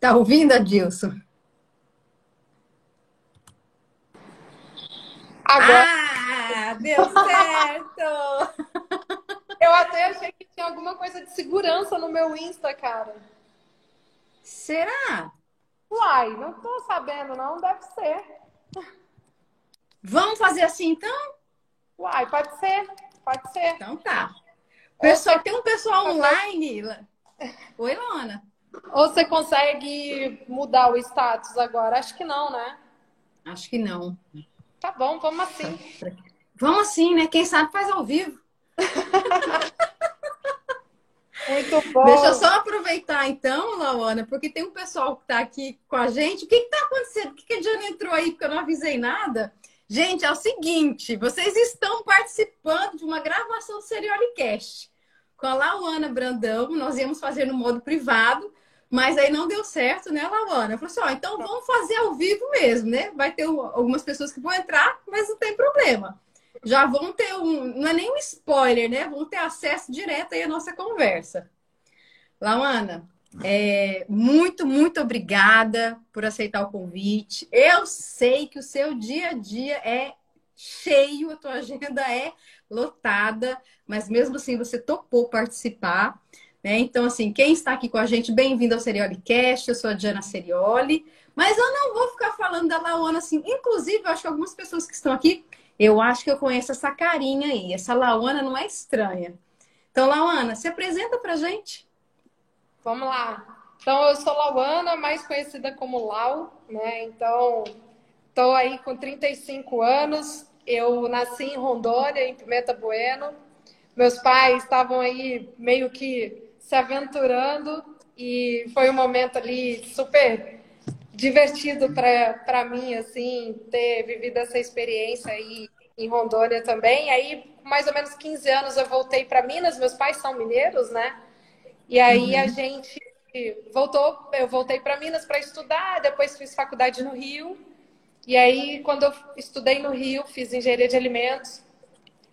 Tá ouvindo, Adilson? Agora. Ah, deu certo! Eu até achei que tinha alguma coisa de segurança no meu Insta, cara. Será? Uai, não tô sabendo, não. Deve ser. Vamos fazer assim, então? Uai, pode ser. Pode ser. Então tá. Pessoal, tem um pessoal online. Oi, Lona. Ou você consegue mudar o status agora? Acho que não, né? Acho que não. Tá bom, vamos assim. Vamos assim, né? Quem sabe faz ao vivo. Muito bom. Deixa eu só aproveitar então, Laona, porque tem um pessoal que está aqui com a gente. O que está acontecendo? Por que, que a Diana entrou aí? Porque eu não avisei nada. Gente, é o seguinte: vocês estão participando de uma gravação do Seriolicast com a Lauana Brandão. Nós íamos fazer no modo privado, mas aí não deu certo, né, Lauana? Eu falei assim: ó, então vamos fazer ao vivo mesmo, né? Vai ter algumas pessoas que vão entrar, mas não tem problema já vão ter um, não é nem um spoiler, né? Vão ter acesso direto aí à nossa conversa. Lauana, é, muito, muito obrigada por aceitar o convite. Eu sei que o seu dia a dia é cheio, a tua agenda é lotada, mas mesmo assim você topou participar. Né? Então, assim, quem está aqui com a gente, bem-vindo ao Seriolicast, eu sou a Diana Serioli, mas eu não vou ficar falando da Laona assim. Inclusive, eu acho que algumas pessoas que estão aqui eu acho que eu conheço essa carinha aí. Essa Lauana não é estranha. Então, Lauana, se apresenta pra gente. Vamos lá. Então, eu sou Lauana, mais conhecida como Lau, né? Então, estou aí com 35 anos. Eu nasci em Rondônia, em Pimenta Bueno. Meus pais estavam aí meio que se aventurando e foi um momento ali super divertido para mim, assim, ter vivido essa experiência aí em Rondônia também. Aí, mais ou menos 15 anos, eu voltei para Minas. Meus pais são mineiros, né? E aí uhum. a gente voltou, eu voltei para Minas para estudar, depois fiz faculdade no Rio. E aí, quando eu estudei no Rio, fiz engenharia de alimentos,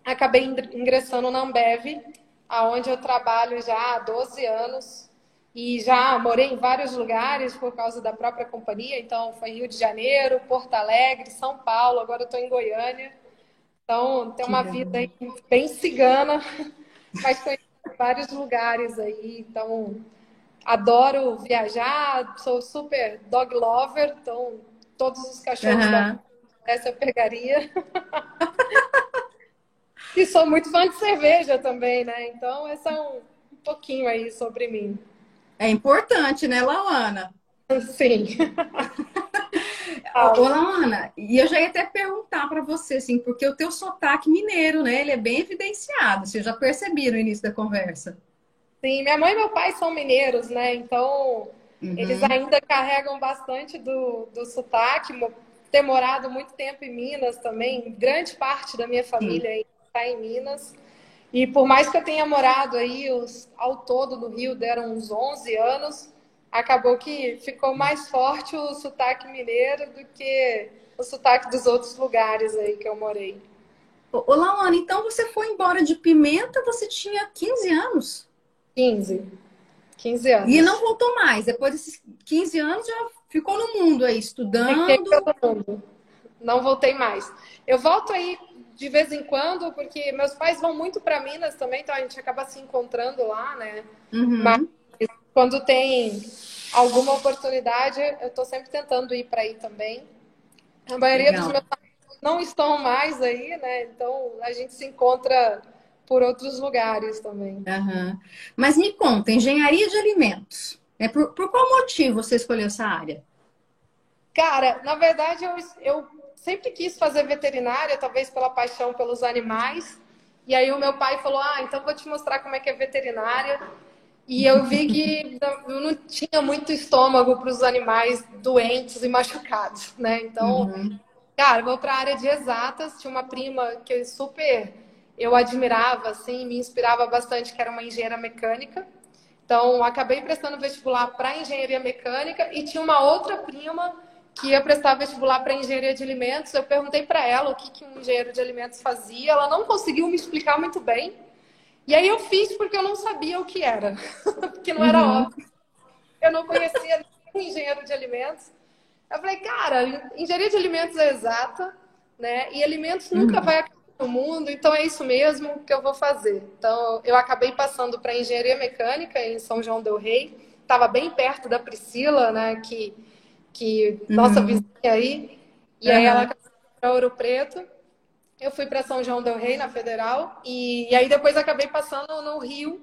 acabei ingressando na Ambev, aonde eu trabalho já há 12 anos e já morei em vários lugares por causa da própria companhia. Então, foi Rio de Janeiro, Porto Alegre, São Paulo, agora eu estou em Goiânia. Então, tem uma vida bem cigana, mas conheço vários lugares aí. Então, adoro viajar, sou super dog lover, então todos os cachorros uhum. da essa eu pegaria. e sou muito fã de cerveja também, né? Então, esse é um, um pouquinho aí sobre mim. É importante, né, Laana? Sim. Ô, Laana, e eu já ia até perguntar para você, assim, porque o teu sotaque mineiro, né, ele é bem evidenciado, você já percebi no início da conversa. Sim, minha mãe e meu pai são mineiros, né, então uhum. eles ainda carregam bastante do, do sotaque, ter morado muito tempo em Minas também, grande parte da minha família está em Minas. E por mais que eu tenha morado aí, os, ao todo no Rio deram uns 11 anos, acabou que ficou mais forte o sotaque mineiro do que o sotaque dos outros lugares aí que eu morei. Ô, Laona, então você foi embora de Pimenta, você tinha 15 anos? 15. 15 anos. E não voltou mais. Depois desses 15 anos já ficou no mundo aí, estudando. Não voltei mais. Eu volto aí de vez em quando, porque meus pais vão muito para Minas também, então a gente acaba se encontrando lá, né? Uhum. Mas quando tem alguma oportunidade, eu estou sempre tentando ir para aí também. A maioria Legal. dos meus pais não estão mais aí, né? Então a gente se encontra por outros lugares também. Uhum. Mas me conta, engenharia de alimentos. É por, por qual motivo você escolheu essa área? Cara, na verdade, eu, eu sempre quis fazer veterinária, talvez pela paixão pelos animais. E aí o meu pai falou: Ah, então vou te mostrar como é que é veterinária. E eu vi que eu não tinha muito estômago para os animais doentes e machucados, né? Então, uhum. cara, vou para a área de exatas. Tinha uma prima que eu super eu admirava, assim, me inspirava bastante, que era uma engenheira mecânica. Então, acabei prestando vestibular para engenharia mecânica e tinha uma outra prima que ia prestar vestibular para engenharia de alimentos. Eu perguntei para ela o que, que um engenheiro de alimentos fazia. Ela não conseguiu me explicar muito bem. E aí eu fiz porque eu não sabia o que era, porque não era uhum. óbvio. Eu não conhecia um engenheiro de alimentos. Eu falei, cara, engenharia de alimentos é exata, né? E alimentos nunca uhum. vai acabar no mundo, então é isso mesmo que eu vou fazer. Então, eu acabei passando para engenharia mecânica em São João del Rei. Estava bem perto da Priscila, né? Que, que nossa uhum. vizinha aí. E uhum. aí ela para Ouro Preto. Eu fui para São João del Rei, na Federal. E, e aí depois acabei passando no Rio.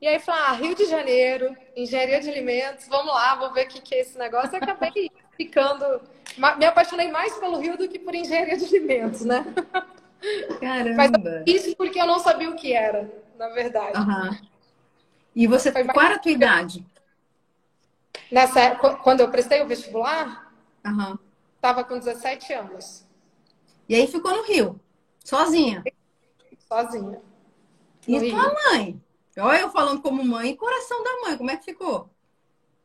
E aí falei, ah, Rio de Janeiro, engenharia de alimentos, vamos lá, vou ver o que, que é esse negócio. E acabei ficando. Me apaixonei mais pelo Rio do que por engenharia de alimentos, né? Caramba! Mas isso porque eu não sabia o que era, na verdade. Uhum. E você, Foi qual era a tua idade? Nessa, quando eu prestei o vestibular, uhum. tava com 17 anos. E aí ficou no Rio, sozinha? Sozinha. E Rio. tua mãe? Olha eu falando como mãe, coração da mãe, como é que ficou?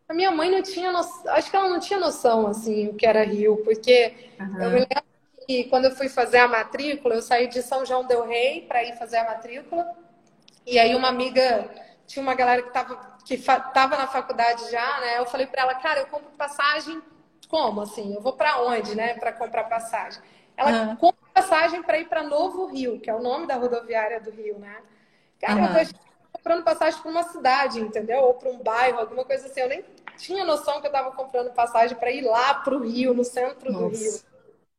A minha mãe não tinha noção, acho que ela não tinha noção, assim, o que era Rio, porque uhum. eu me lembro que quando eu fui fazer a matrícula, eu saí de São João del Rei para ir fazer a matrícula, e aí uma amiga, tinha uma galera que estava que tava na faculdade já, né? Eu falei para ela, cara, eu compro passagem como assim? Eu vou para onde, né, para comprar passagem? Ela uhum. compra passagem para ir para Novo Rio, que é o nome da rodoviária do Rio, né? Cara, uhum. eu tô comprando passagem para uma cidade, entendeu? Ou para um bairro, alguma coisa assim. Eu nem tinha noção que eu estava comprando passagem para ir lá para o Rio, no centro Nossa. do Rio.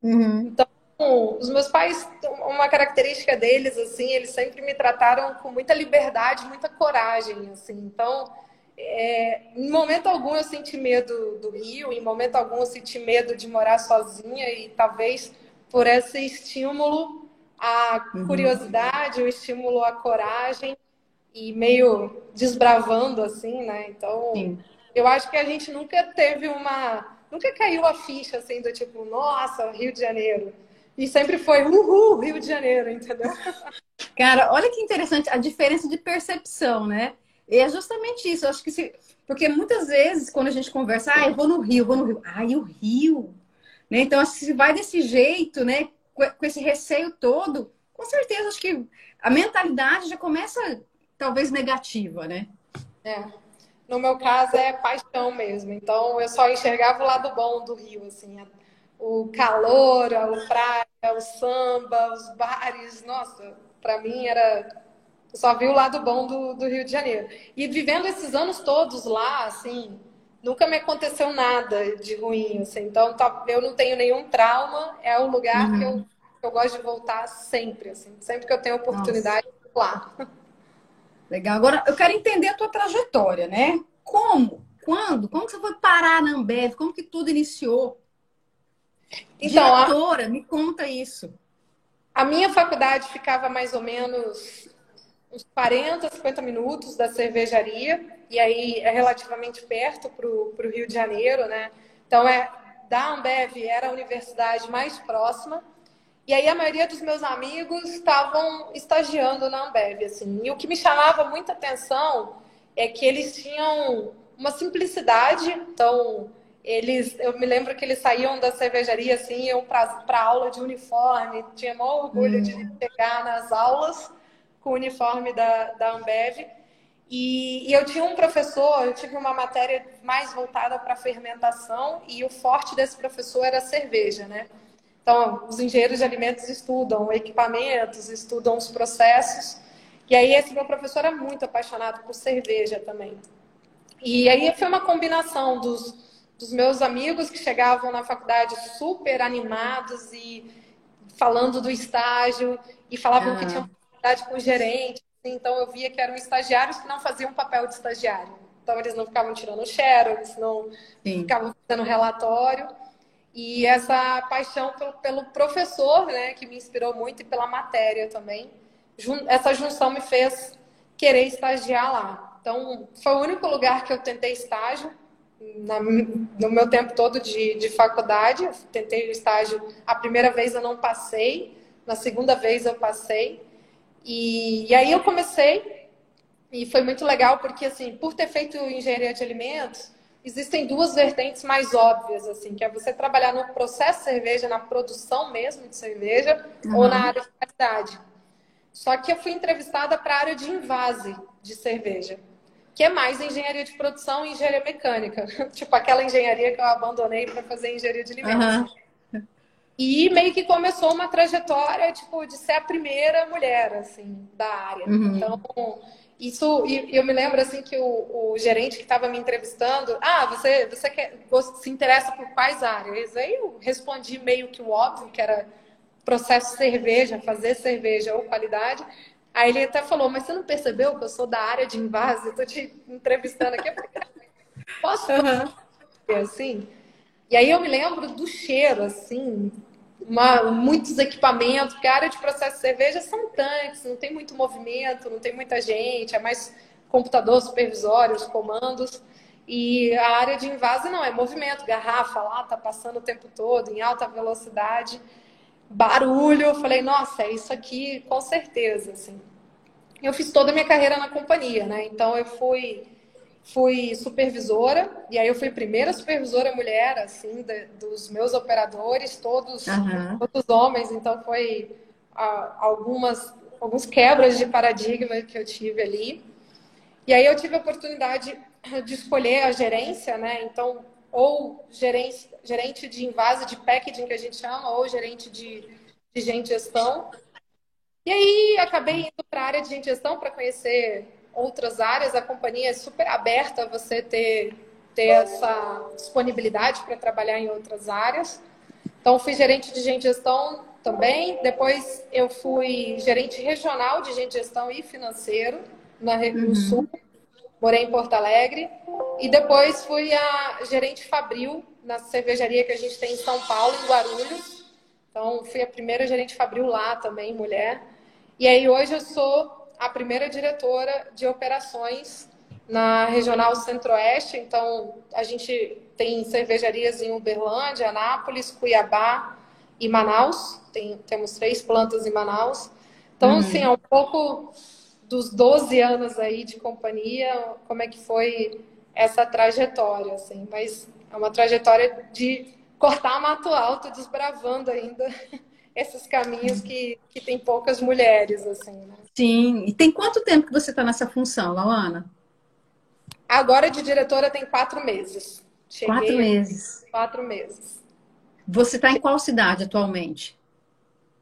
Uhum. Então, os meus pais, uma característica deles, assim, eles sempre me trataram com muita liberdade, muita coragem, assim. Então, é, em momento algum eu senti medo do Rio, em momento algum eu senti medo de morar sozinha e talvez por esse estímulo à uhum. curiosidade, o estímulo à coragem e meio desbravando assim, né? Então, Sim. eu acho que a gente nunca teve uma nunca caiu a ficha assim do tipo, nossa, Rio de Janeiro. E sempre foi, uhul, Rio de Janeiro, entendeu? Cara, olha que interessante a diferença de percepção, né? E é justamente isso. Eu acho que se. Porque muitas vezes, quando a gente conversa, ah, eu vou no Rio, vou no Rio. Ah, e o Rio? Né? Então, se vai desse jeito, né? Com esse receio todo, com certeza, acho que a mentalidade já começa, talvez, negativa, né? É. No meu caso é paixão mesmo. Então eu só enxergava o lado bom do Rio, assim, o calor, a praia, o samba, os bares. Nossa, para mim era eu só vi o lado bom do, do Rio de Janeiro. E vivendo esses anos todos lá, assim, nunca me aconteceu nada de ruim, assim. Então, tá, eu não tenho nenhum trauma. É o lugar uhum. que, eu, que eu gosto de voltar sempre, assim. Sempre que eu tenho oportunidade, lá. Legal. Agora, eu quero entender a tua trajetória, né? Como? Quando? Como que você foi parar na Ambev? Como que tudo iniciou? Então, Diretora, a... me conta isso. A minha faculdade ficava mais ou menos uns 40, 50 minutos da cervejaria, e aí é relativamente perto para o Rio de Janeiro, né? Então, é, da Ambev era a universidade mais próxima. E aí a maioria dos meus amigos estavam estagiando na Ambev, assim. E o que me chamava muita atenção é que eles tinham uma simplicidade. Então, eles, eu me lembro que eles saíam da cervejaria assim, iam para aula de uniforme, tinha maior orgulho hum. de chegar nas aulas com o uniforme da, da Ambev. E, e, eu tinha um professor, eu tive uma matéria mais voltada para fermentação, e o forte desse professor era a cerveja, né? Então, os engenheiros de alimentos estudam equipamentos, estudam os processos. E aí, esse meu professor é muito apaixonado por cerveja também. E aí foi uma combinação dos, dos meus amigos que chegavam na faculdade super animados e falando do estágio, e falavam ah. que tinham faculdade com gerente. Então, eu via que eram estagiários que não faziam papel de estagiário. Então, eles não ficavam tirando xerox, não Sim. ficavam fazendo relatório. E essa paixão pelo, pelo professor, né, que me inspirou muito, e pela matéria também. Essa junção me fez querer estagiar lá. Então, foi o único lugar que eu tentei estágio na, no meu tempo todo de, de faculdade. Eu tentei o estágio. A primeira vez eu não passei, na segunda vez eu passei. E, e aí eu comecei, e foi muito legal, porque, assim, por ter feito engenharia de alimentos, existem duas vertentes mais óbvias, assim, que é você trabalhar no processo de cerveja, na produção mesmo de cerveja, uhum. ou na área de qualidade. Só que eu fui entrevistada para a área de invase de cerveja. Que é mais engenharia de produção e engenharia mecânica. tipo aquela engenharia que eu abandonei para fazer engenharia de alimentos. Uhum. E meio que começou uma trajetória, tipo, de ser a primeira mulher, assim, da área. Uhum. Então, isso, e eu me lembro, assim, que o, o gerente que estava me entrevistando, ah, você, você, quer, você se interessa por quais áreas? Aí eu respondi meio que o óbvio, que era processo cerveja, fazer cerveja ou qualidade. Aí ele até falou, mas você não percebeu que eu sou da área de invase? Estou te entrevistando aqui. Posso uhum. assim? E aí eu me lembro do cheiro, assim, uma, muitos equipamentos, porque a área de processo de cerveja são tanques, não tem muito movimento, não tem muita gente, é mais computador supervisório, os comandos. E a área de invase não, é movimento, garrafa lá, tá passando o tempo todo, em alta velocidade barulho. Eu falei, nossa, é isso aqui com certeza, assim. Eu fiz toda a minha carreira na companhia, né? Então eu fui fui supervisora e aí eu fui a primeira supervisora mulher assim de, dos meus operadores, todos uhum. todos homens, então foi ah, algumas alguns quebras de paradigma que eu tive ali. E aí eu tive a oportunidade de escolher a gerência, né? Então ou gerente, gerente de invase de packaging, que a gente chama, ou gerente de, de gente gestão. E aí acabei indo para a área de gestão para conhecer outras áreas. A companhia é super aberta a você ter, ter essa disponibilidade para trabalhar em outras áreas. Então, fui gerente de gestão também. Depois, eu fui gerente regional de gestão e financeiro na Rio uhum. Sul morei em Porto Alegre e depois fui a gerente fabril na cervejaria que a gente tem em São Paulo, em Guarulhos. Então, fui a primeira gerente fabril lá também, mulher. E aí, hoje eu sou a primeira diretora de operações na Regional Centro-Oeste. Então, a gente tem cervejarias em Uberlândia, Anápolis, Cuiabá e Manaus. Tem, temos três plantas em Manaus. Então, uhum. assim, é um pouco dos 12 anos aí de companhia, como é que foi essa trajetória, assim. Mas é uma trajetória de cortar mato alto, desbravando ainda esses caminhos que, que tem poucas mulheres, assim, né? Sim. E tem quanto tempo que você está nessa função, Lauana? Agora de diretora tem quatro meses. Cheguei quatro meses. Quatro meses. Você está em qual cidade atualmente?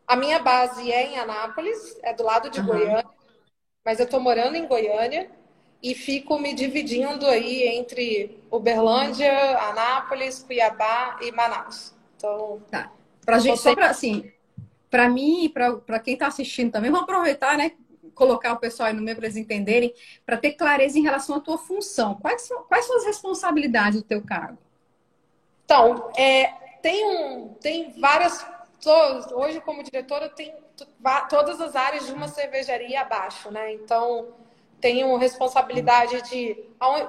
A minha base é em Anápolis, é do lado de uhum. Goiânia mas eu estou morando em Goiânia e fico me dividindo aí entre Uberlândia, Anápolis, Cuiabá e Manaus. Então, tá. Pra gente, só para assim, para mim e para quem está assistindo também, vamos aproveitar, né? Colocar o pessoal aí no meio para eles entenderem, para ter clareza em relação à tua função. Quais são, quais são as responsabilidades do teu cargo? Então, é, tem, um, tem várias. Hoje, como diretora, tem todas as áreas de uma cervejaria abaixo, né? Então, tenho responsabilidade de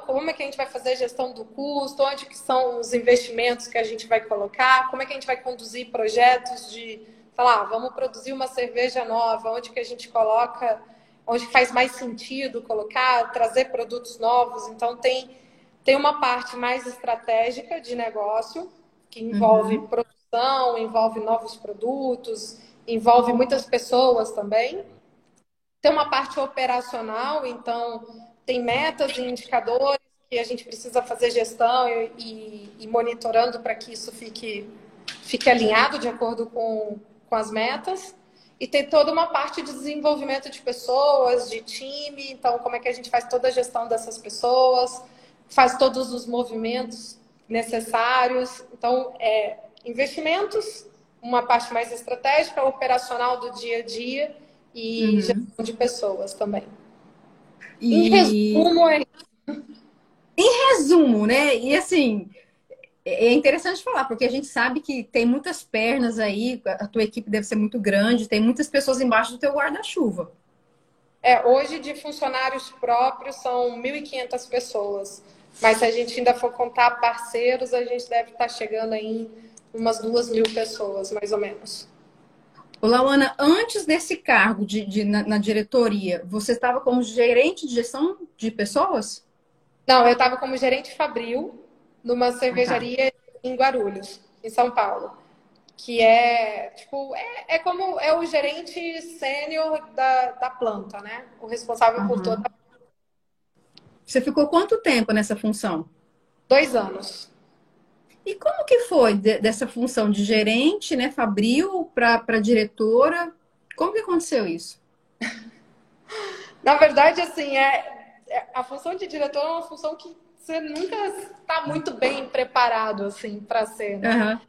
como é que a gente vai fazer a gestão do custo, onde que são os investimentos que a gente vai colocar, como é que a gente vai conduzir projetos de, sei lá, vamos produzir uma cerveja nova, onde que a gente coloca, onde faz mais sentido colocar, trazer produtos novos. Então, tem, tem uma parte mais estratégica de negócio, que envolve uhum. produção, envolve novos produtos, envolve muitas pessoas também. Tem uma parte operacional, então tem metas e indicadores que a gente precisa fazer gestão e, e, e monitorando para que isso fique, fique alinhado de acordo com, com as metas. E tem toda uma parte de desenvolvimento de pessoas, de time, então como é que a gente faz toda a gestão dessas pessoas, faz todos os movimentos necessários. Então, é, investimentos uma parte mais estratégica, operacional do dia a dia e uhum. gestão de pessoas também. E... Em resumo, é Em resumo, né? E assim, é interessante falar, porque a gente sabe que tem muitas pernas aí, a tua equipe deve ser muito grande, tem muitas pessoas embaixo do teu guarda-chuva. É, hoje de funcionários próprios são 1.500 pessoas, mas se a gente ainda for contar parceiros, a gente deve estar chegando aí em umas duas mil pessoas, mais ou menos. Olá, Ana, antes desse cargo de, de na, na, diretoria, você estava como gerente de gestão de pessoas? Não, eu estava como gerente fabril numa cervejaria ah, tá. em Guarulhos, em São Paulo. Que é, tipo, é, é como é o gerente sênior da, da planta, né? O responsável uhum. por toda Você ficou quanto tempo nessa função? Dois anos. E como que foi de, dessa função de gerente, né, Fabril, para diretora? Como que aconteceu isso? Na verdade, assim, é, é, a função de diretor é uma função que você nunca está muito bem preparado, assim, para ser, né? Uhum.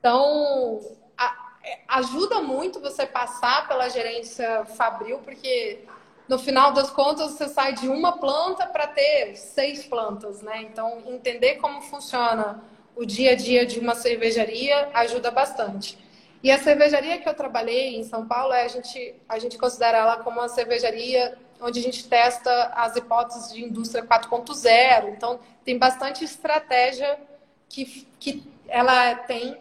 Então, a, é, ajuda muito você passar pela gerência Fabril, porque no final das contas você sai de uma planta para ter seis plantas, né? Então, entender como funciona o dia a dia de uma cervejaria ajuda bastante. E a cervejaria que eu trabalhei em São Paulo, é a gente, a gente considera ela como uma cervejaria onde a gente testa as hipóteses de indústria 4.0. Então, tem bastante estratégia que, que ela tem,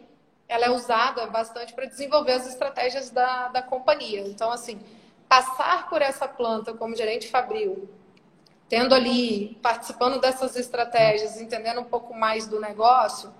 ela é usada bastante para desenvolver as estratégias da, da companhia. Então, assim, passar por essa planta como gerente fabril, tendo ali, participando dessas estratégias, entendendo um pouco mais do negócio,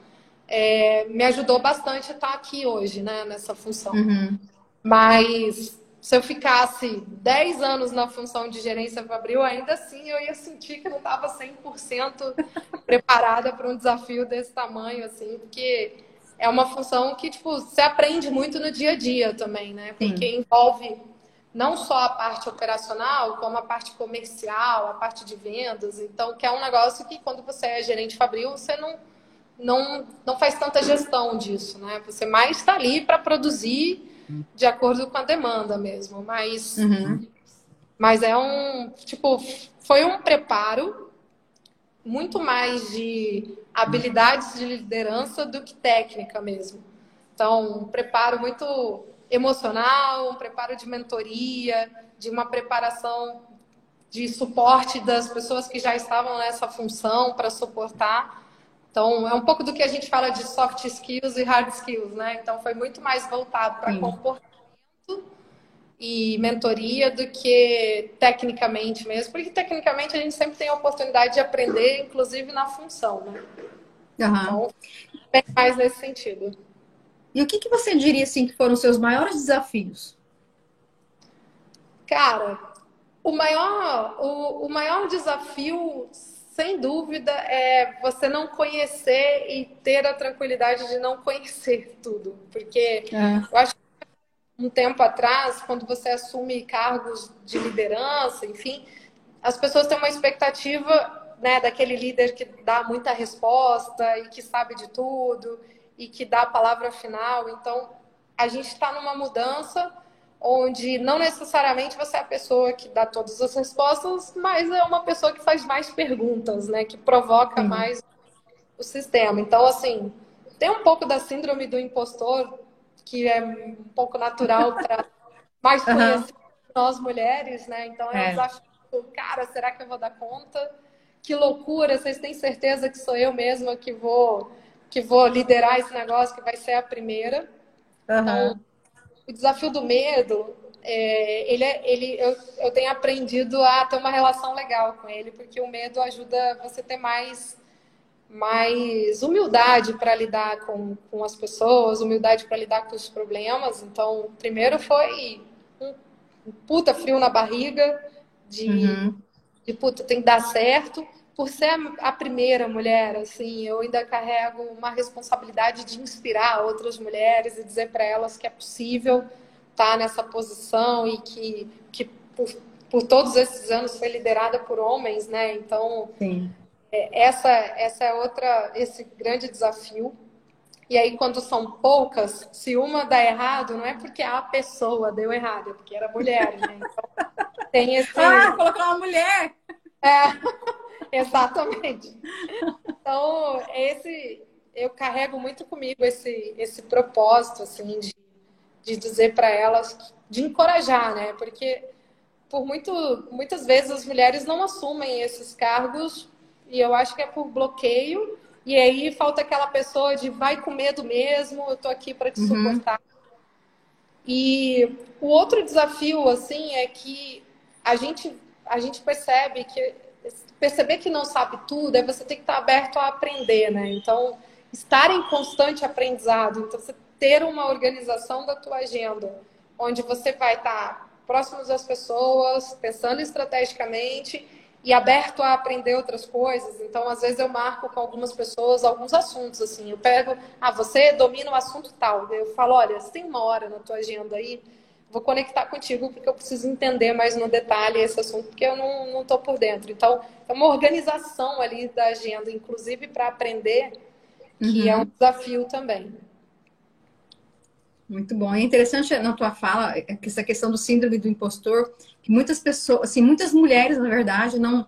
é, me ajudou bastante a estar aqui hoje, né, nessa função. Uhum. Mas se eu ficasse 10 anos na função de gerência fabril, ainda assim eu ia sentir que não estava 100% preparada para um desafio desse tamanho, assim, porque é uma função que, tipo, você aprende muito no dia a dia também, né? Porque envolve não só a parte operacional, como a parte comercial, a parte de vendas. Então, que é um negócio que quando você é gerente fabril, você não não, não faz tanta gestão disso, né? Você mais está ali para produzir de acordo com a demanda mesmo, mas uhum. mas é um tipo foi um preparo muito mais de habilidades de liderança do que técnica mesmo. Então, um preparo muito emocional, um preparo de mentoria, de uma preparação de suporte das pessoas que já estavam nessa função para suportar então, é um pouco do que a gente fala de soft skills e hard skills, né? Então, foi muito mais voltado para comportamento e mentoria do que tecnicamente mesmo, porque tecnicamente a gente sempre tem a oportunidade de aprender, inclusive na função, né? Uhum. Então, mais nesse sentido. E o que, que você diria assim que foram os seus maiores desafios? Cara, o maior, o, o maior desafio sem dúvida, é você não conhecer e ter a tranquilidade de não conhecer tudo. Porque é. eu acho que um tempo atrás, quando você assume cargos de liderança, enfim, as pessoas têm uma expectativa né, daquele líder que dá muita resposta e que sabe de tudo e que dá a palavra final. Então, a gente está numa mudança onde não necessariamente você é a pessoa que dá todas as respostas, mas é uma pessoa que faz mais perguntas, né? Que provoca mais o sistema. Então, assim, tem um pouco da síndrome do impostor, que é um pouco natural para mais conhecer uhum. nós mulheres, né? Então, é, é um desafio. Cara, será que eu vou dar conta? Que loucura! Vocês têm certeza que sou eu mesma que vou que vou liderar esse negócio, que vai ser a primeira? Uhum. Então, o desafio do medo, é, ele, é, ele eu, eu tenho aprendido a ter uma relação legal com ele, porque o medo ajuda você a ter mais, mais humildade para lidar com, com as pessoas, humildade para lidar com os problemas. Então, primeiro foi um, um puta frio na barriga de, uhum. de puta, tem que dar certo por ser a primeira mulher, assim, eu ainda carrego uma responsabilidade de inspirar outras mulheres e dizer para elas que é possível estar tá nessa posição e que, que por, por todos esses anos foi liderada por homens, né? Então, é, essa, essa é outra, esse grande desafio. E aí, quando são poucas, se uma dá errado, não é porque a pessoa deu errado, é porque era mulher, né? Então, tem esse... Ah, colocar uma mulher! É. Exatamente. Então, esse eu carrego muito comigo esse, esse propósito, assim, de, de dizer para elas, de encorajar, né? Porque por muito, muitas vezes as mulheres não assumem esses cargos e eu acho que é por bloqueio e aí falta aquela pessoa de vai com medo mesmo, eu tô aqui para te uhum. suportar. E o outro desafio, assim, é que a gente, a gente percebe que perceber que não sabe tudo, é você ter que estar aberto a aprender, né? Então, estar em constante aprendizado. Então, você ter uma organização da tua agenda, onde você vai estar próximo das pessoas, pensando estrategicamente e aberto a aprender outras coisas. Então, às vezes eu marco com algumas pessoas alguns assuntos assim. Eu pego, ah, você domina o assunto tal. Eu falo, olha, você tem uma hora na tua agenda aí, vou conectar contigo porque eu preciso entender mais no detalhe esse assunto porque eu não não tô por dentro. Então, é uma organização ali da agenda, inclusive para aprender, que uhum. é um desafio também. Muito bom. É interessante na tua fala essa questão do síndrome do impostor, que muitas pessoas, assim, muitas mulheres, na verdade, não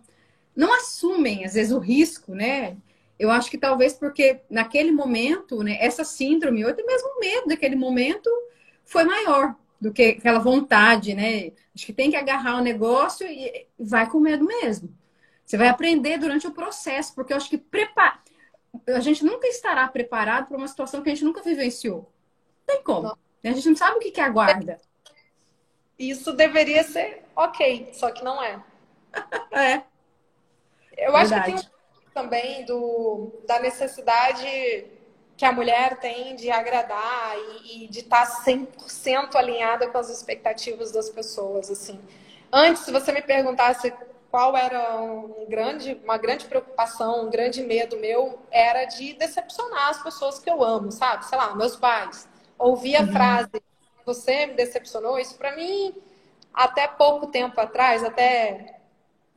não assumem às vezes o risco, né? Eu acho que talvez porque naquele momento, né, essa síndrome, ou até mesmo o medo daquele momento foi maior do que aquela vontade, né? Acho que tem que agarrar o negócio e vai com medo mesmo. Você vai aprender durante o processo, porque eu acho que prepara... a gente nunca estará preparado para uma situação que a gente nunca vivenciou tem como. Não. A gente não sabe o que, que aguarda. Isso deveria ser ok, só que não é. é. Eu acho Verdade. que tem um também do, da necessidade que a mulher tem de agradar e, e de estar 100% alinhada com as expectativas das pessoas, assim. Antes, se você me perguntasse qual era um grande, uma grande preocupação, um grande medo meu, era de decepcionar as pessoas que eu amo, sabe? Sei lá, meus pais ouvir a uhum. frase, você me decepcionou, isso para mim, até pouco tempo atrás, até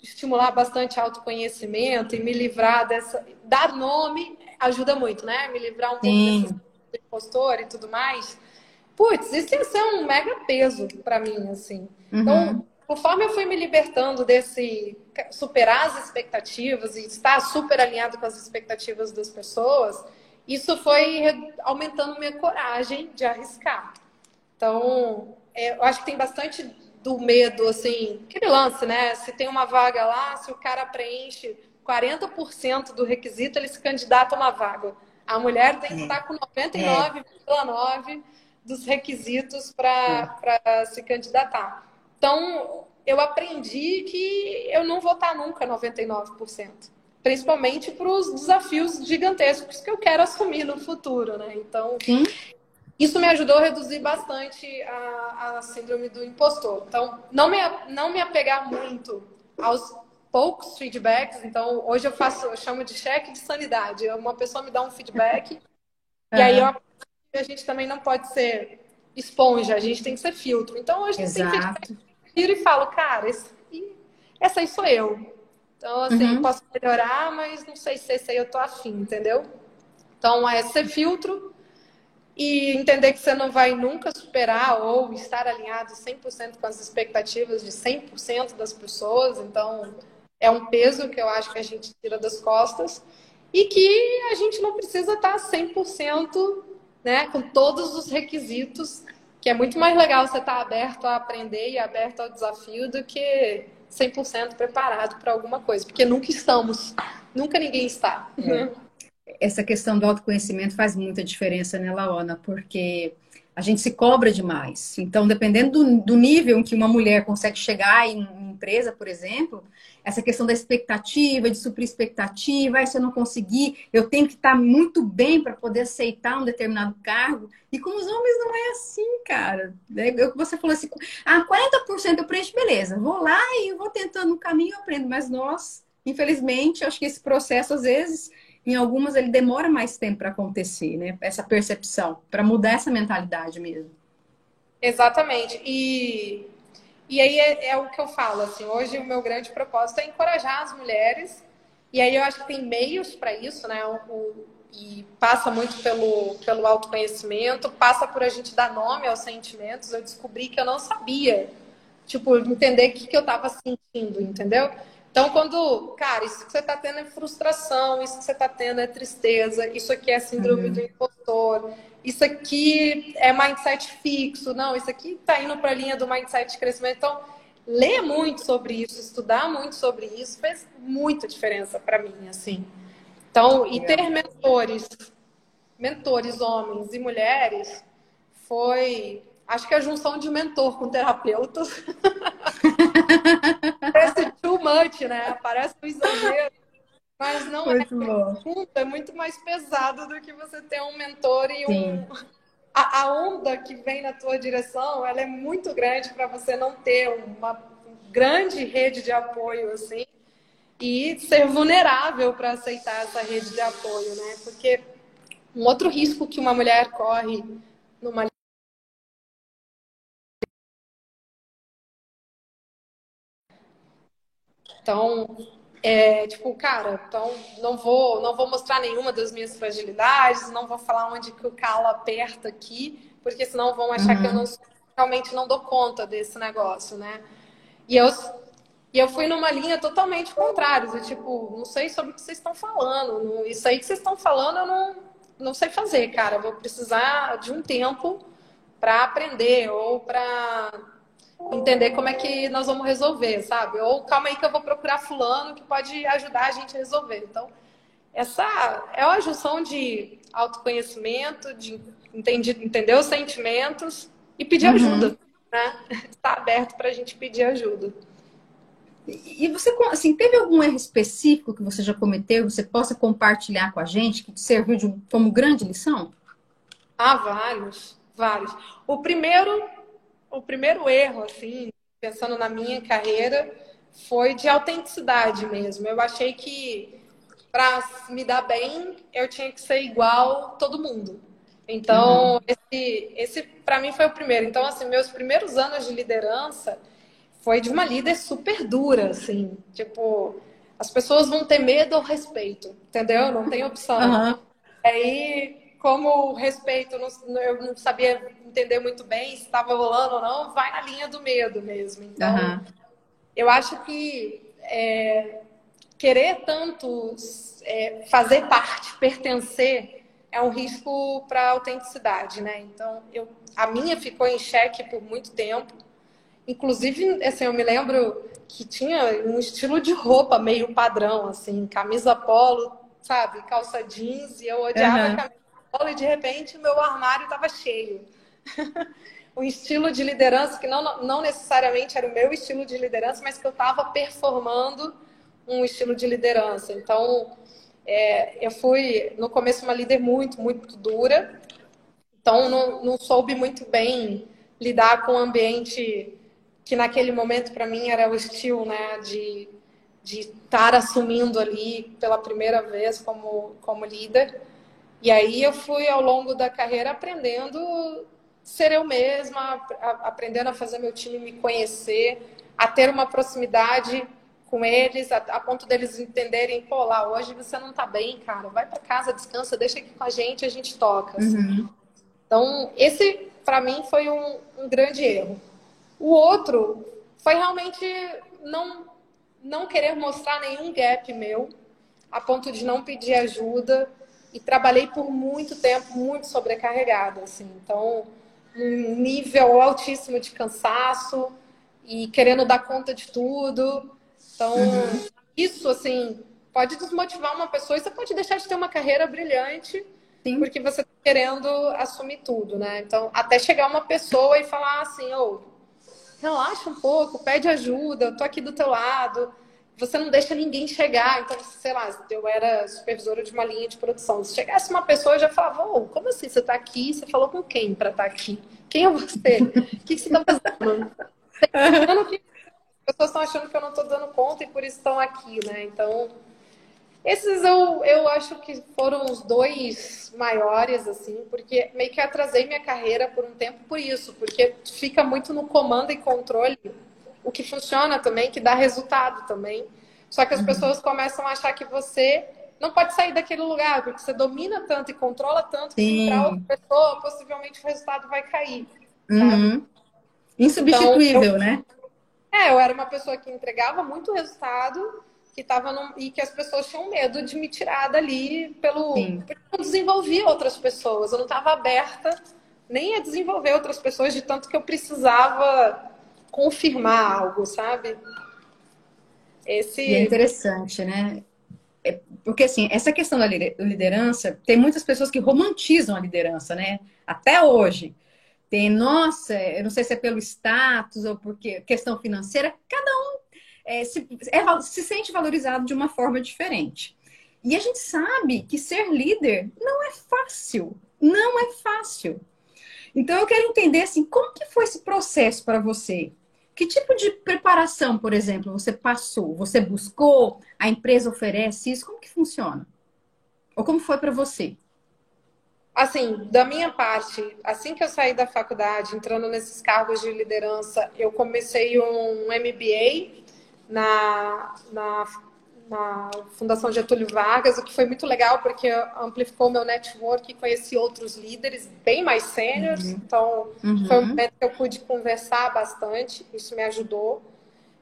estimular bastante autoconhecimento e me livrar dessa. Dar nome ajuda muito, né? Me livrar um pouco desse impostor e tudo mais. Putz, isso ia ser um mega peso para mim, assim. Uhum. Então, conforme eu fui me libertando desse superar as expectativas e estar super alinhado com as expectativas das pessoas, isso foi aumentando minha coragem de arriscar. Então, é, eu acho que tem bastante do medo, assim, aquele lance, né? Se tem uma vaga lá, se o cara preenche 40% do requisito, ele se candidata a uma vaga. A mulher tem que estar com 99,9% dos requisitos para se candidatar. Então, eu aprendi que eu não vou estar nunca 99% principalmente para os desafios gigantescos que eu quero assumir no futuro, né? Então, Sim. Isso me ajudou a reduzir bastante a, a síndrome do impostor. Então, não me, não me apegar muito aos poucos feedbacks. Então, hoje eu faço, eu chamo de cheque de sanidade. Uma pessoa me dá um feedback uhum. e aí eu, a gente também não pode ser esponja, a gente tem que ser filtro. Então, hoje Exato. tem feedback, eu tiro e falo, cara, esse, essa aí sou eu. Então, assim, uhum. posso melhorar, mas não sei se esse aí eu tô afim, entendeu? Então, é ser filtro e entender que você não vai nunca superar ou estar alinhado 100% com as expectativas de 100% das pessoas. Então, é um peso que eu acho que a gente tira das costas e que a gente não precisa estar 100% né, com todos os requisitos, que é muito mais legal você estar aberto a aprender e aberto ao desafio do que 100% preparado para alguma coisa, porque nunca estamos, nunca ninguém está. É. Essa questão do autoconhecimento faz muita diferença, né, Laona? Porque a gente se cobra demais. Então, dependendo do, do nível em que uma mulher consegue chegar em uma empresa, por exemplo, essa questão da expectativa, de suprir expectativa, se eu não conseguir, eu tenho que estar muito bem para poder aceitar um determinado cargo. E com os homens não é assim, cara. É, eu, você falou assim, ah, 40% eu preencho, beleza, vou lá e vou tentando no caminho eu aprendo. Mas nós, infelizmente, acho que esse processo, às vezes, em algumas, ele demora mais tempo para acontecer, né? Essa percepção, para mudar essa mentalidade mesmo. Exatamente. E e aí é, é, o que eu falo, assim, hoje o meu grande propósito é encorajar as mulheres, e aí eu acho que tem meios para isso, né? O, e passa muito pelo, pelo autoconhecimento, passa por a gente dar nome aos sentimentos. Eu descobri que eu não sabia, tipo, entender o que, que eu estava sentindo, entendeu? Então, quando, cara, isso que você está tendo é frustração, isso que você está tendo é tristeza, isso aqui é síndrome uhum. do impostor, isso aqui é mindset fixo, não, isso aqui está indo para a linha do mindset de crescimento. Então, ler muito sobre isso, estudar muito sobre isso, fez muita diferença para mim, assim. Então, e ter mentores, mentores homens e mulheres, foi, acho que a junção de mentor com terapeuta. Much, né? Parece um exagero. Mas não muito é. É muito mais pesado do que você ter um mentor e um. A, a, onda que vem na tua direção, ela é muito grande para você não ter uma grande rede de apoio, assim. e ser vulnerável para aceitar essa rede de apoio, né? Porque um outro risco que uma mulher corre numa Então, é, tipo, cara, então não vou, não vou mostrar nenhuma das minhas fragilidades, não vou falar onde que o calo aperta aqui, porque senão vão achar uhum. que eu não, realmente não dou conta desse negócio, né? E eu, e eu fui numa linha totalmente contrária, de, tipo, não sei sobre o que vocês estão falando, isso aí que vocês estão falando eu não, não sei fazer, cara, vou precisar de um tempo para aprender ou para entender como é que nós vamos resolver, sabe? Ou calma aí que eu vou procurar fulano que pode ajudar a gente a resolver. Então, essa é uma junção de autoconhecimento, de entender, entender os sentimentos e pedir uhum. ajuda, né? Está aberto para a gente pedir ajuda. E você, assim, teve algum erro específico que você já cometeu, você possa compartilhar com a gente, que te serviu de, como grande lição? Ah, vários, vários. O primeiro o primeiro erro, assim, pensando na minha carreira, foi de autenticidade mesmo. Eu achei que para me dar bem, eu tinha que ser igual todo mundo. Então, uhum. esse, esse para mim foi o primeiro. Então, assim, meus primeiros anos de liderança foi de uma líder super dura, assim, tipo, as pessoas vão ter medo ou respeito, entendeu? Não tem opção. Uhum. Aí, como o respeito, eu não sabia entender muito bem se estava rolando ou não, vai na linha do medo mesmo. Então, uhum. eu acho que é, querer tanto é, fazer parte, pertencer, é um risco para a autenticidade, né? Então, eu, a minha ficou em xeque por muito tempo. Inclusive, assim, eu me lembro que tinha um estilo de roupa meio padrão, assim, camisa polo, sabe, calça jeans, e eu odiava uhum. camisa polo e de repente meu armário estava cheio. um estilo de liderança que não, não necessariamente era o meu estilo de liderança, mas que eu estava performando um estilo de liderança. Então, é, eu fui, no começo, uma líder muito, muito dura. Então, não, não soube muito bem lidar com o um ambiente que, naquele momento, para mim, era o estilo né, de de estar assumindo ali pela primeira vez como, como líder. E aí eu fui, ao longo da carreira, aprendendo ser eu mesma, aprendendo a fazer meu time me conhecer, a ter uma proximidade com eles, a, a ponto deles entenderem, pô, lá, hoje você não tá bem, cara, vai para casa, descansa, deixa aqui com a gente, a gente toca. Assim. Uhum. Então, esse, para mim, foi um, um grande erro. O outro foi realmente não, não querer mostrar nenhum gap meu, a ponto de não pedir ajuda, e trabalhei por muito tempo muito sobrecarregada, assim. Então, um nível altíssimo de cansaço e querendo dar conta de tudo. Então, uhum. isso, assim, pode desmotivar uma pessoa e você pode deixar de ter uma carreira brilhante Sim. porque você está querendo assumir tudo, né? Então, até chegar uma pessoa e falar assim, ô, oh, relaxa um pouco, pede ajuda, eu tô aqui do teu lado você não deixa ninguém chegar. Então, sei lá, eu era supervisora de uma linha de produção. Se chegasse uma pessoa, eu já falava, oh, como assim? Você está aqui? Você falou com quem para estar tá aqui? Quem é você? O que, você está fazendo? As pessoas estão achando que eu não estou dando conta e por isso estão aqui, né? Então, esses eu, eu acho que foram os dois maiores, assim, porque meio que atrasei minha carreira por um tempo por isso, porque fica muito no comando e controle o que funciona também, que dá resultado também. Só que as uhum. pessoas começam a achar que você não pode sair daquele lugar, porque você domina tanto e controla tanto que para outra pessoa, possivelmente o resultado vai cair. Uhum. Insubstituível, então, eu, né? É, eu era uma pessoa que entregava muito resultado que tava num, e que as pessoas tinham medo de me tirar dali pelo. Sim. Porque eu não desenvolvia outras pessoas, eu não estava aberta nem a desenvolver outras pessoas de tanto que eu precisava confirmar algo, sabe? Esse... E é interessante, né? É, porque, assim, essa questão da liderança, tem muitas pessoas que romantizam a liderança, né? Até hoje. Tem, nossa, eu não sei se é pelo status ou porque questão financeira, cada um é, se, é, se sente valorizado de uma forma diferente. E a gente sabe que ser líder não é fácil. Não é fácil. Então eu quero entender assim, como que foi esse processo para você? Que tipo de preparação, por exemplo, você passou? Você buscou? A empresa oferece isso? Como que funciona? Ou como foi para você? Assim, da minha parte, assim que eu saí da faculdade, entrando nesses cargos de liderança, eu comecei um MBA na, na, na Fundação Getúlio Vargas, o que foi muito legal porque amplificou meu network e conheci outros líderes bem mais sêniores. Uhum. Então, uhum. foi um momento que eu pude conversar bastante, isso me ajudou.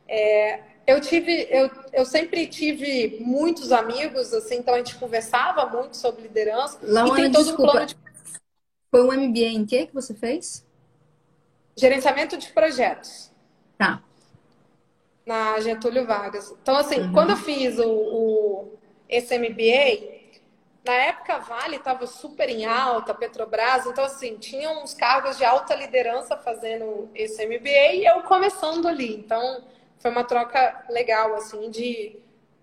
É, eu tive, eu, eu sempre tive muitos amigos, assim, então a gente conversava muito sobre liderança. Laura, e tem todo desculpa. um plano de... Foi um MBA em que que você fez? Gerenciamento de projetos. Tá. Na Getúlio Vargas. Então, assim, uhum. quando eu fiz o, o, esse MBA, na época a Vale estava super em alta, Petrobras, então assim, tinha uns cargos de alta liderança fazendo esse MBA e eu começando ali. Então, foi uma troca legal, assim, de,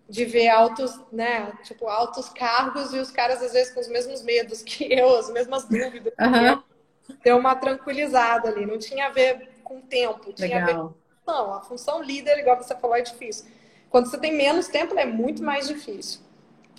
de ver altos, né, tipo, altos cargos e os caras, às vezes, com os mesmos medos que eu, as mesmas dúvidas. Uhum. Deu uma tranquilizada ali, não tinha a ver com tempo, tinha legal. a ver não, a função líder, igual você falou, é difícil. Quando você tem menos tempo, é muito mais difícil.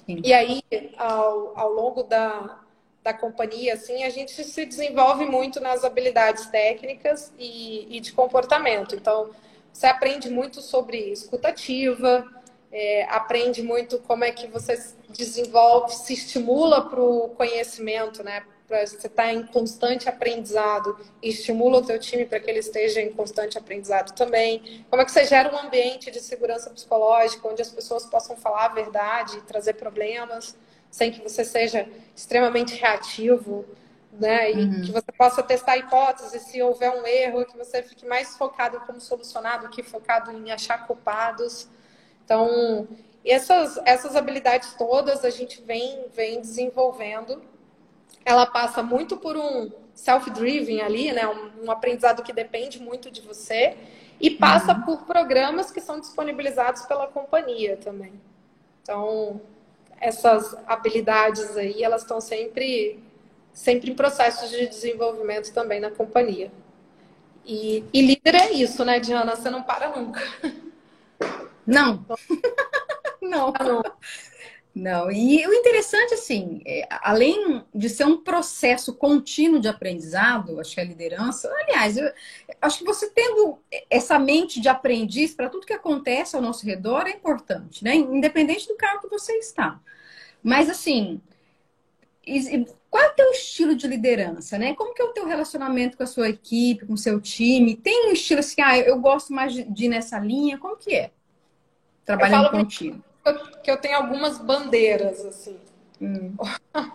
Sim. E aí, ao, ao longo da, da companhia, assim, a gente se desenvolve muito nas habilidades técnicas e, e de comportamento. Então, você aprende muito sobre escutativa, é, aprende muito como é que você desenvolve, se estimula para o conhecimento, né? Pra você estar tá em constante aprendizado e estimula o teu time para que ele esteja em constante aprendizado também. Como é que você gera um ambiente de segurança psicológica onde as pessoas possam falar a verdade, trazer problemas, sem que você seja extremamente reativo né? E uhum. que você possa testar hipóteses, se houver um erro, que você fique mais focado em como solucionar do que focado em achar culpados. Então, essas, essas habilidades todas a gente vem, vem desenvolvendo. Ela passa muito por um self-driven ali, né? Um, um, aprendizado que depende muito de você. E passa uhum. por programas que são disponibilizados pela companhia também. Então, essas habilidades aí, elas estão sempre sempre em processos de desenvolvimento também na companhia. E, e líder é isso, né, Diana? Você não para nunca. Não. não. não. Não, e o interessante, assim, é, além de ser um processo contínuo de aprendizado, acho que a liderança, aliás, eu acho que você tendo essa mente de aprendiz para tudo que acontece ao nosso redor é importante, né? Independente do cargo que você está. Mas, assim, qual é o teu estilo de liderança, né? Como que é o teu relacionamento com a sua equipe, com o seu time? Tem um estilo assim, ah, eu gosto mais de ir nessa linha? Como que é? Trabalhando contigo. Que eu tenho algumas bandeiras, assim. Hum.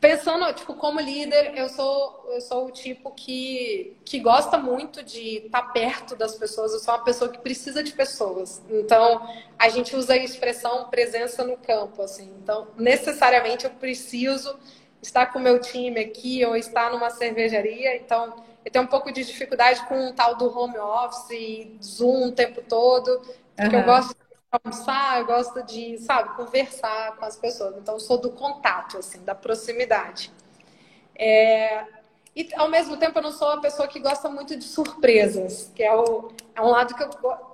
Pensando, tipo, como líder, eu sou, eu sou o tipo que, que gosta muito de estar tá perto das pessoas. Eu sou uma pessoa que precisa de pessoas. Então, a gente usa a expressão presença no campo, assim. Então, necessariamente eu preciso estar com o meu time aqui ou estar numa cervejaria. Então, eu tenho um pouco de dificuldade com o tal do home office, Zoom o tempo todo. Porque uhum. eu gosto almoçar, eu gosto de, sabe, conversar com as pessoas. Então, eu sou do contato, assim, da proximidade. É... E, ao mesmo tempo, eu não sou uma pessoa que gosta muito de surpresas, que é, o... é um lado que eu,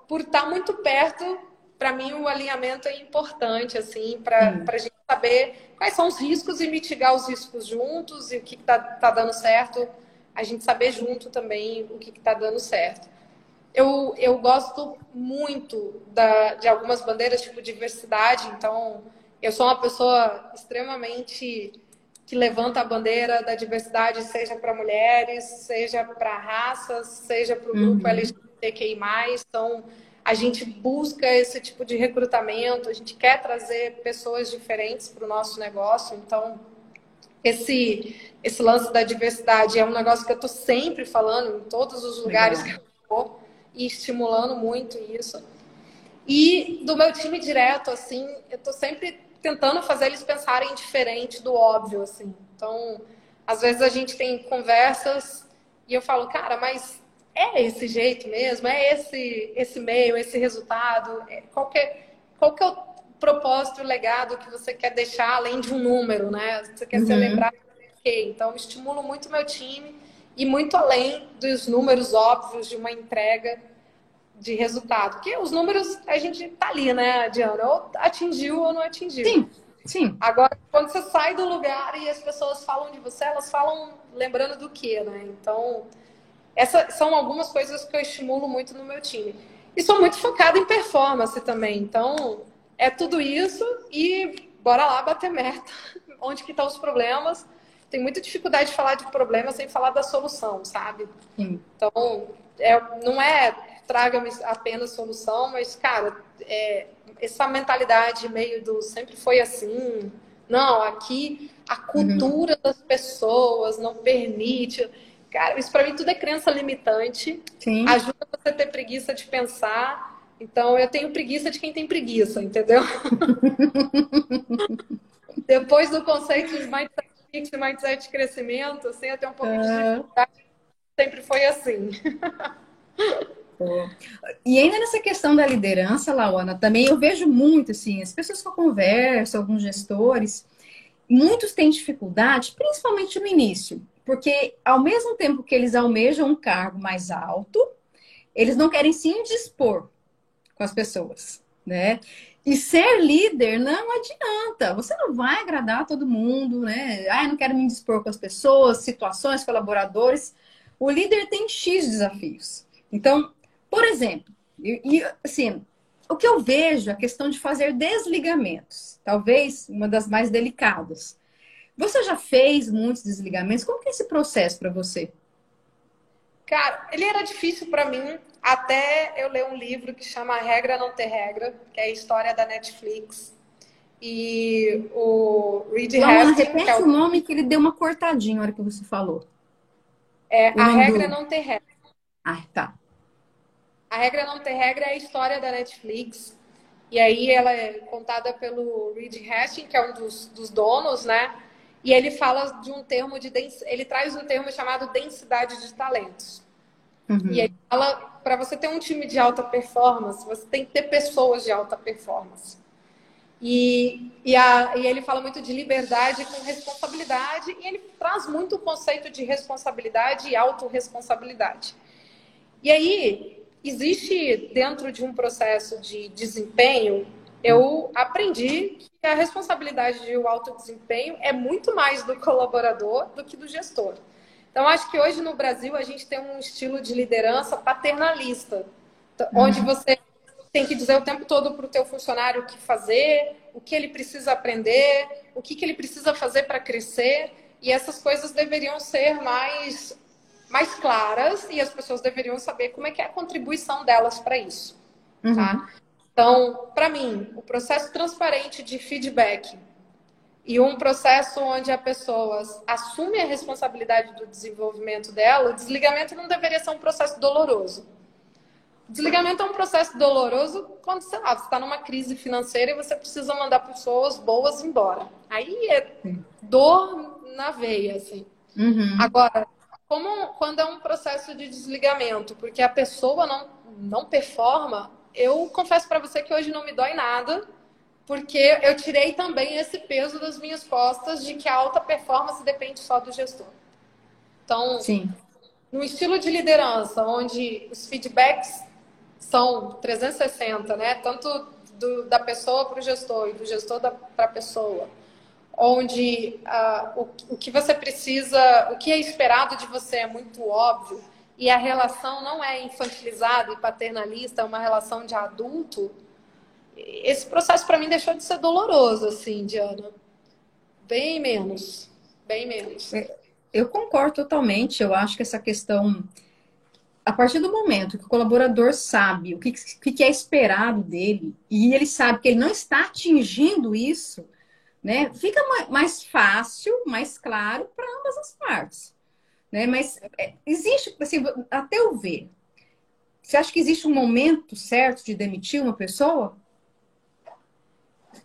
por estar muito perto, para mim o alinhamento é importante, assim, para hum. a gente saber quais são os riscos e mitigar os riscos juntos e o que está tá dando certo, a gente saber junto também o que está dando certo eu, eu gosto muito da, de algumas bandeiras, tipo diversidade, então eu sou uma pessoa extremamente que levanta a bandeira da diversidade, seja para mulheres, seja para raças, seja para o grupo uhum. LGBTQI. Então, a gente busca esse tipo de recrutamento, a gente quer trazer pessoas diferentes para o nosso negócio. Então, esse, esse lance da diversidade é um negócio que eu estou sempre falando em todos os lugares Legal. que eu vou e estimulando muito isso. E do meu time direto, assim, eu tô sempre tentando fazer eles pensarem diferente do óbvio, assim. Então, às vezes a gente tem conversas e eu falo, cara, mas é esse jeito mesmo? É esse esse meio, esse resultado? É, qual, que é, qual que é o propósito, o legado que você quer deixar além de um número, né? Você quer uhum. ser lembrado Então, estimulo muito meu time e muito além dos números óbvios de uma entrega, de resultado. Porque os números a gente tá ali, né, Diana? Ou atingiu ou não atingiu. Sim, sim. Agora, quando você sai do lugar e as pessoas falam de você, elas falam lembrando do quê, né? Então, essas são algumas coisas que eu estimulo muito no meu time. E sou muito focada em performance também. Então, é tudo isso e bora lá bater meta. Onde que estão tá os problemas? Tem muita dificuldade de falar de problema sem falar da solução, sabe? Sim. Então, é, não é traga-me apenas solução, mas, cara, é, essa mentalidade meio do sempre foi assim. Não, aqui a cultura uhum. das pessoas não permite. Cara, isso para mim tudo é crença limitante. Sim. Ajuda você a ter preguiça de pensar. Então, eu tenho preguiça de quem tem preguiça, entendeu? Depois do conceito de mindset fixo e mindset de crescimento, assim, tenho um pouco de dificuldade. Sempre foi assim. E ainda nessa questão da liderança, Laona, também eu vejo muito, assim, as pessoas que eu converso, alguns gestores, muitos têm dificuldade, principalmente no início, porque ao mesmo tempo que eles almejam um cargo mais alto, eles não querem se indispor com as pessoas, né? E ser líder não adianta. Você não vai agradar todo mundo, né? Ah, não quero me indispor com as pessoas, situações, colaboradores. O líder tem X desafios. Então, por exemplo, e, assim, o que eu vejo é a questão de fazer desligamentos, talvez uma das mais delicadas. Você já fez muitos desligamentos? Como que é esse processo para você? Cara, ele era difícil para mim até eu ler um livro que chama Regra Não Ter Regra, que é a história da Netflix. E o Reed Hastings... repete é o... o nome que ele deu uma cortadinha na hora que você falou. É A Regra do... Não Ter Regra. Ah, tá. A Regra Não Ter Regra é a história da Netflix. E aí ela é contada pelo Reed Hastings, que é um dos, dos donos, né? E ele fala de um termo de ele traz um termo chamado densidade de talentos. Uhum. E ele fala para você ter um time de alta performance, você tem que ter pessoas de alta performance. E, e, a, e ele fala muito de liberdade com responsabilidade, e ele traz muito o conceito de responsabilidade e autorresponsabilidade. E aí, existe dentro de um processo de desempenho eu aprendi que a responsabilidade de um alto desempenho é muito mais do colaborador do que do gestor. Então, acho que hoje no Brasil a gente tem um estilo de liderança paternalista, uhum. onde você tem que dizer o tempo todo para o teu funcionário o que fazer, o que ele precisa aprender, o que, que ele precisa fazer para crescer. E essas coisas deveriam ser mais, mais claras e as pessoas deveriam saber como é que é a contribuição delas para isso. Tá? Uhum. Tá? Então, para mim, o processo transparente de feedback e um processo onde a pessoa assume a responsabilidade do desenvolvimento dela, o desligamento não deveria ser um processo doloroso. O desligamento é um processo doloroso quando, sei lá, você está numa crise financeira e você precisa mandar pessoas boas embora. Aí é dor na veia, assim. Uhum. Agora, como quando é um processo de desligamento, porque a pessoa não, não performa, eu confesso para você que hoje não me dói nada, porque eu tirei também esse peso das minhas costas de que a alta performance depende só do gestor. Então, Sim. no estilo de liderança, onde os feedbacks são 360, né? Tanto do, da pessoa para o gestor e do gestor para a pessoa, onde uh, o, o que você precisa, o que é esperado de você é muito óbvio e a relação não é infantilizada e paternalista, é uma relação de adulto, esse processo para mim deixou de ser doloroso, assim, Diana. Bem menos. Bem menos. É, eu concordo totalmente. Eu acho que essa questão. A partir do momento que o colaborador sabe o que, que é esperado dele e ele sabe que ele não está atingindo isso, né, fica mais fácil, mais claro para ambas as partes. Né? Mas é, existe, assim, até eu ver, você acha que existe um momento certo de demitir uma pessoa?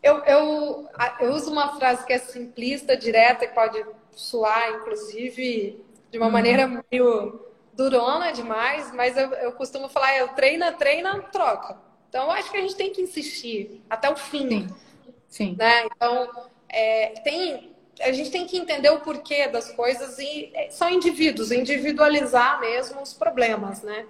Eu, eu, eu uso uma frase que é simplista, direta, e pode soar, inclusive, de uma uhum. maneira meio durona demais, mas eu, eu costumo falar, eu treina, treina, troca. Então, eu acho que a gente tem que insistir até o fim. Sim. Sim. Né? Então, é, tem, a gente tem que entender o porquê das coisas e é, são indivíduos, individualizar mesmo os problemas, né?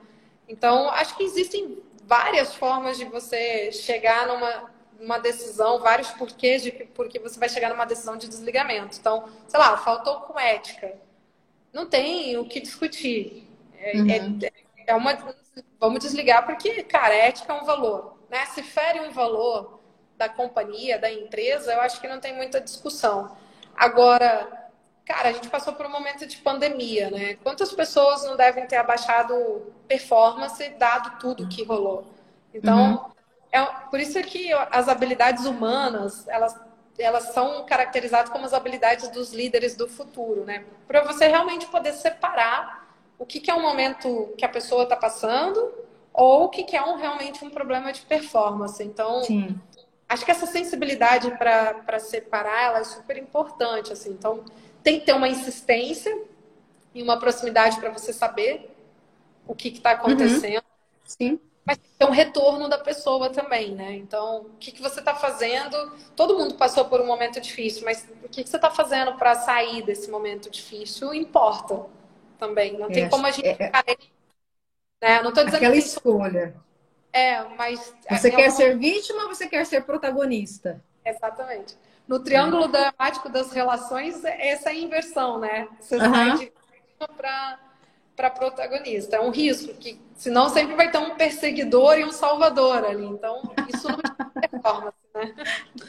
Então, acho que existem várias formas de você chegar numa uma decisão, vários porquês de porque você vai chegar numa decisão de desligamento. Então, sei lá, faltou com ética. Não tem o que discutir. É, uhum. é, é uma. Vamos desligar porque, cara, ética é um valor. Né? Se fere um valor da companhia, da empresa, eu acho que não tem muita discussão. Agora, cara, a gente passou por um momento de pandemia, né? Quantas pessoas não devem ter abaixado performance dado tudo que rolou? Então, uhum. É por isso que as habilidades humanas, elas elas são caracterizadas como as habilidades dos líderes do futuro, né? Para você realmente poder separar o que, que é um momento que a pessoa está passando ou o que, que é um, realmente um problema de performance. Então, Sim. acho que essa sensibilidade para separar ela é super importante. Assim. Então, tem que ter uma insistência e uma proximidade para você saber o que está acontecendo. Uhum. Sim. Mas tem um retorno da pessoa também, né? Então, o que, que você está fazendo? Todo mundo passou por um momento difícil, mas o que, que você está fazendo para sair desse momento difícil importa também. Não tem é, como a gente é, ficar né? Não tô dizendo Aquela que escolha. É, mas. Você quer ser vítima ou você quer ser protagonista? Exatamente. No triângulo dramático das relações, essa é a inversão, né? Você uhum. sai de vítima para protagonista. É um risco, que senão sempre vai ter um perseguidor e um salvador ali. Então, isso não é performance, né?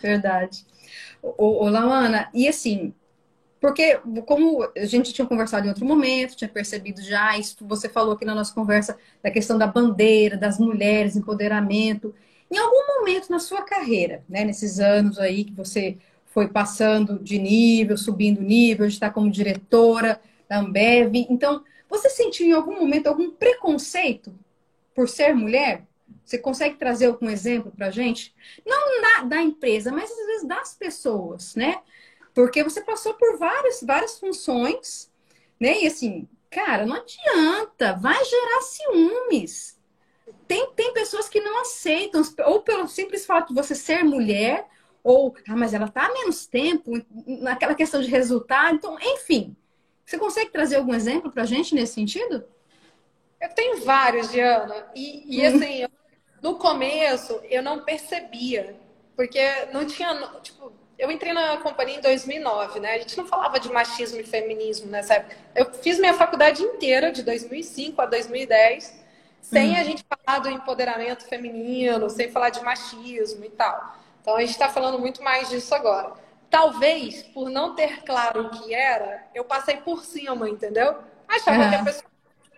Verdade. Ô, ô, Laana, e assim, porque, como a gente tinha conversado em outro momento, tinha percebido já, isso você falou aqui na nossa conversa, da questão da bandeira, das mulheres, empoderamento. Em algum momento na sua carreira, né, nesses anos aí que você foi passando de nível, subindo nível, está como diretora da Ambev. Então, você sentiu em algum momento algum preconceito por ser mulher? Você consegue trazer algum exemplo para gente? Não na, da empresa, mas às vezes das pessoas, né? Porque você passou por várias, várias funções, né? E assim, cara, não adianta, vai gerar ciúmes. Tem, tem pessoas que não aceitam, ou pelo simples fato de você ser mulher, ou, ah, mas ela tá há menos tempo, naquela questão de resultado. Então, enfim, você consegue trazer algum exemplo pra gente nesse sentido? Eu tenho vários, Diana. E, e assim, no começo eu não percebia, porque não tinha, tipo, eu entrei na companhia em 2009, né? A gente não falava de machismo e feminismo nessa época. Eu fiz minha faculdade inteira, de 2005 a 2010, sem hum. a gente falar do empoderamento feminino, sem falar de machismo e tal. Então a gente está falando muito mais disso agora. Talvez, por não ter claro o que era, eu passei por cima, entendeu? Achava que a pessoa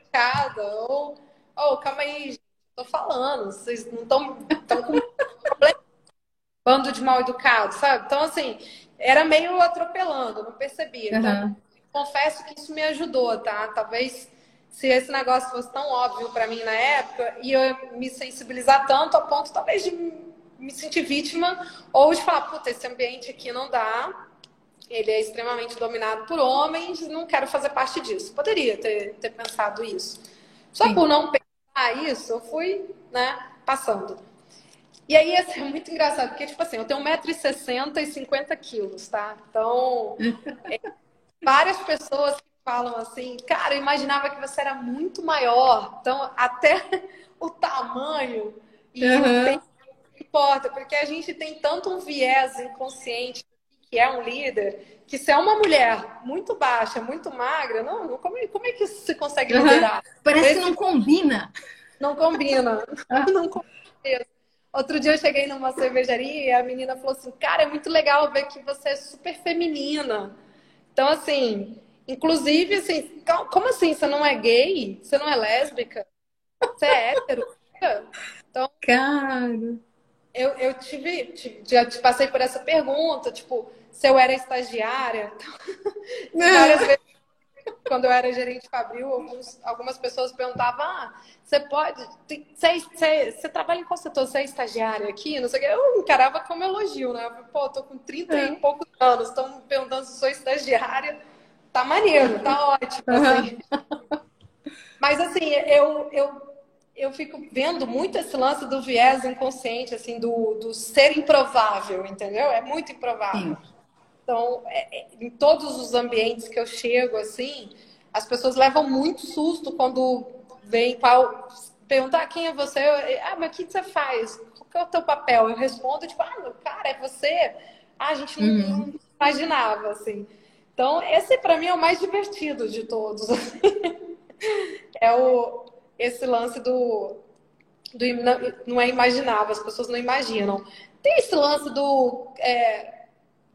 estava ou, oh, calma aí, gente, tô falando, vocês não estão com problema bando de mal educado, sabe? Então, assim, era meio atropelando, não percebia. Uhum. Então, confesso que isso me ajudou, tá? Talvez se esse negócio fosse tão óbvio para mim na época, ia me sensibilizar tanto a ponto, talvez, de me sentir vítima ou de falar, puta, esse ambiente aqui não dá, ele é extremamente dominado por homens, não quero fazer parte disso. Poderia ter, ter pensado isso. Só Sim. por não pensar isso, eu fui, né, passando. E aí assim, é muito engraçado, porque, tipo assim, eu tenho 1,60m e 50 quilos, tá? Então, é, várias pessoas falam assim, cara, eu imaginava que você era muito maior. Então, até o tamanho e uhum. Importa, porque a gente tem tanto um viés inconsciente que é um líder, que se é uma mulher muito baixa, muito magra, não, como, como é que você consegue liderar? Uhum. Parece que não combina. Não combina. não combina. Outro dia eu cheguei numa cervejaria e a menina falou assim: Cara, é muito legal ver que você é super feminina. Então, assim, inclusive, assim, como assim? Você não é gay? Você não é lésbica? Você é hétero? Então, cara. Eu, eu tive, já te passei por essa pergunta, tipo, se eu era estagiária. Então, várias vezes quando eu era gerente fabril, alguns, algumas pessoas perguntavam: ah, você pode. Você, você, você, trabalha em qual setor? Você é estagiária aqui? Não sei o que. Eu encarava como elogio, né? Eu falei, Pô, tô com 30 é. e poucos anos, estão perguntando se sou estagiária. Tá maneiro, tá ótimo. Assim. Mas assim, eu, eu, eu fico vendo muito esse lance do viés inconsciente, assim, do, do ser improvável, entendeu? É muito improvável. Sim. Então, é, é, em todos os ambientes que eu chego, assim, as pessoas levam muito susto quando veem qual perguntar quem é você, eu, ah, mas o que você faz? Qual é o teu papel? Eu respondo, tipo, ah, meu cara, é você? Ah, a gente não, uhum. não imaginava, assim. Então, esse para mim é o mais divertido de todos. é o, esse lance do, do não é imaginável, as pessoas não imaginam. Tem esse lance do é,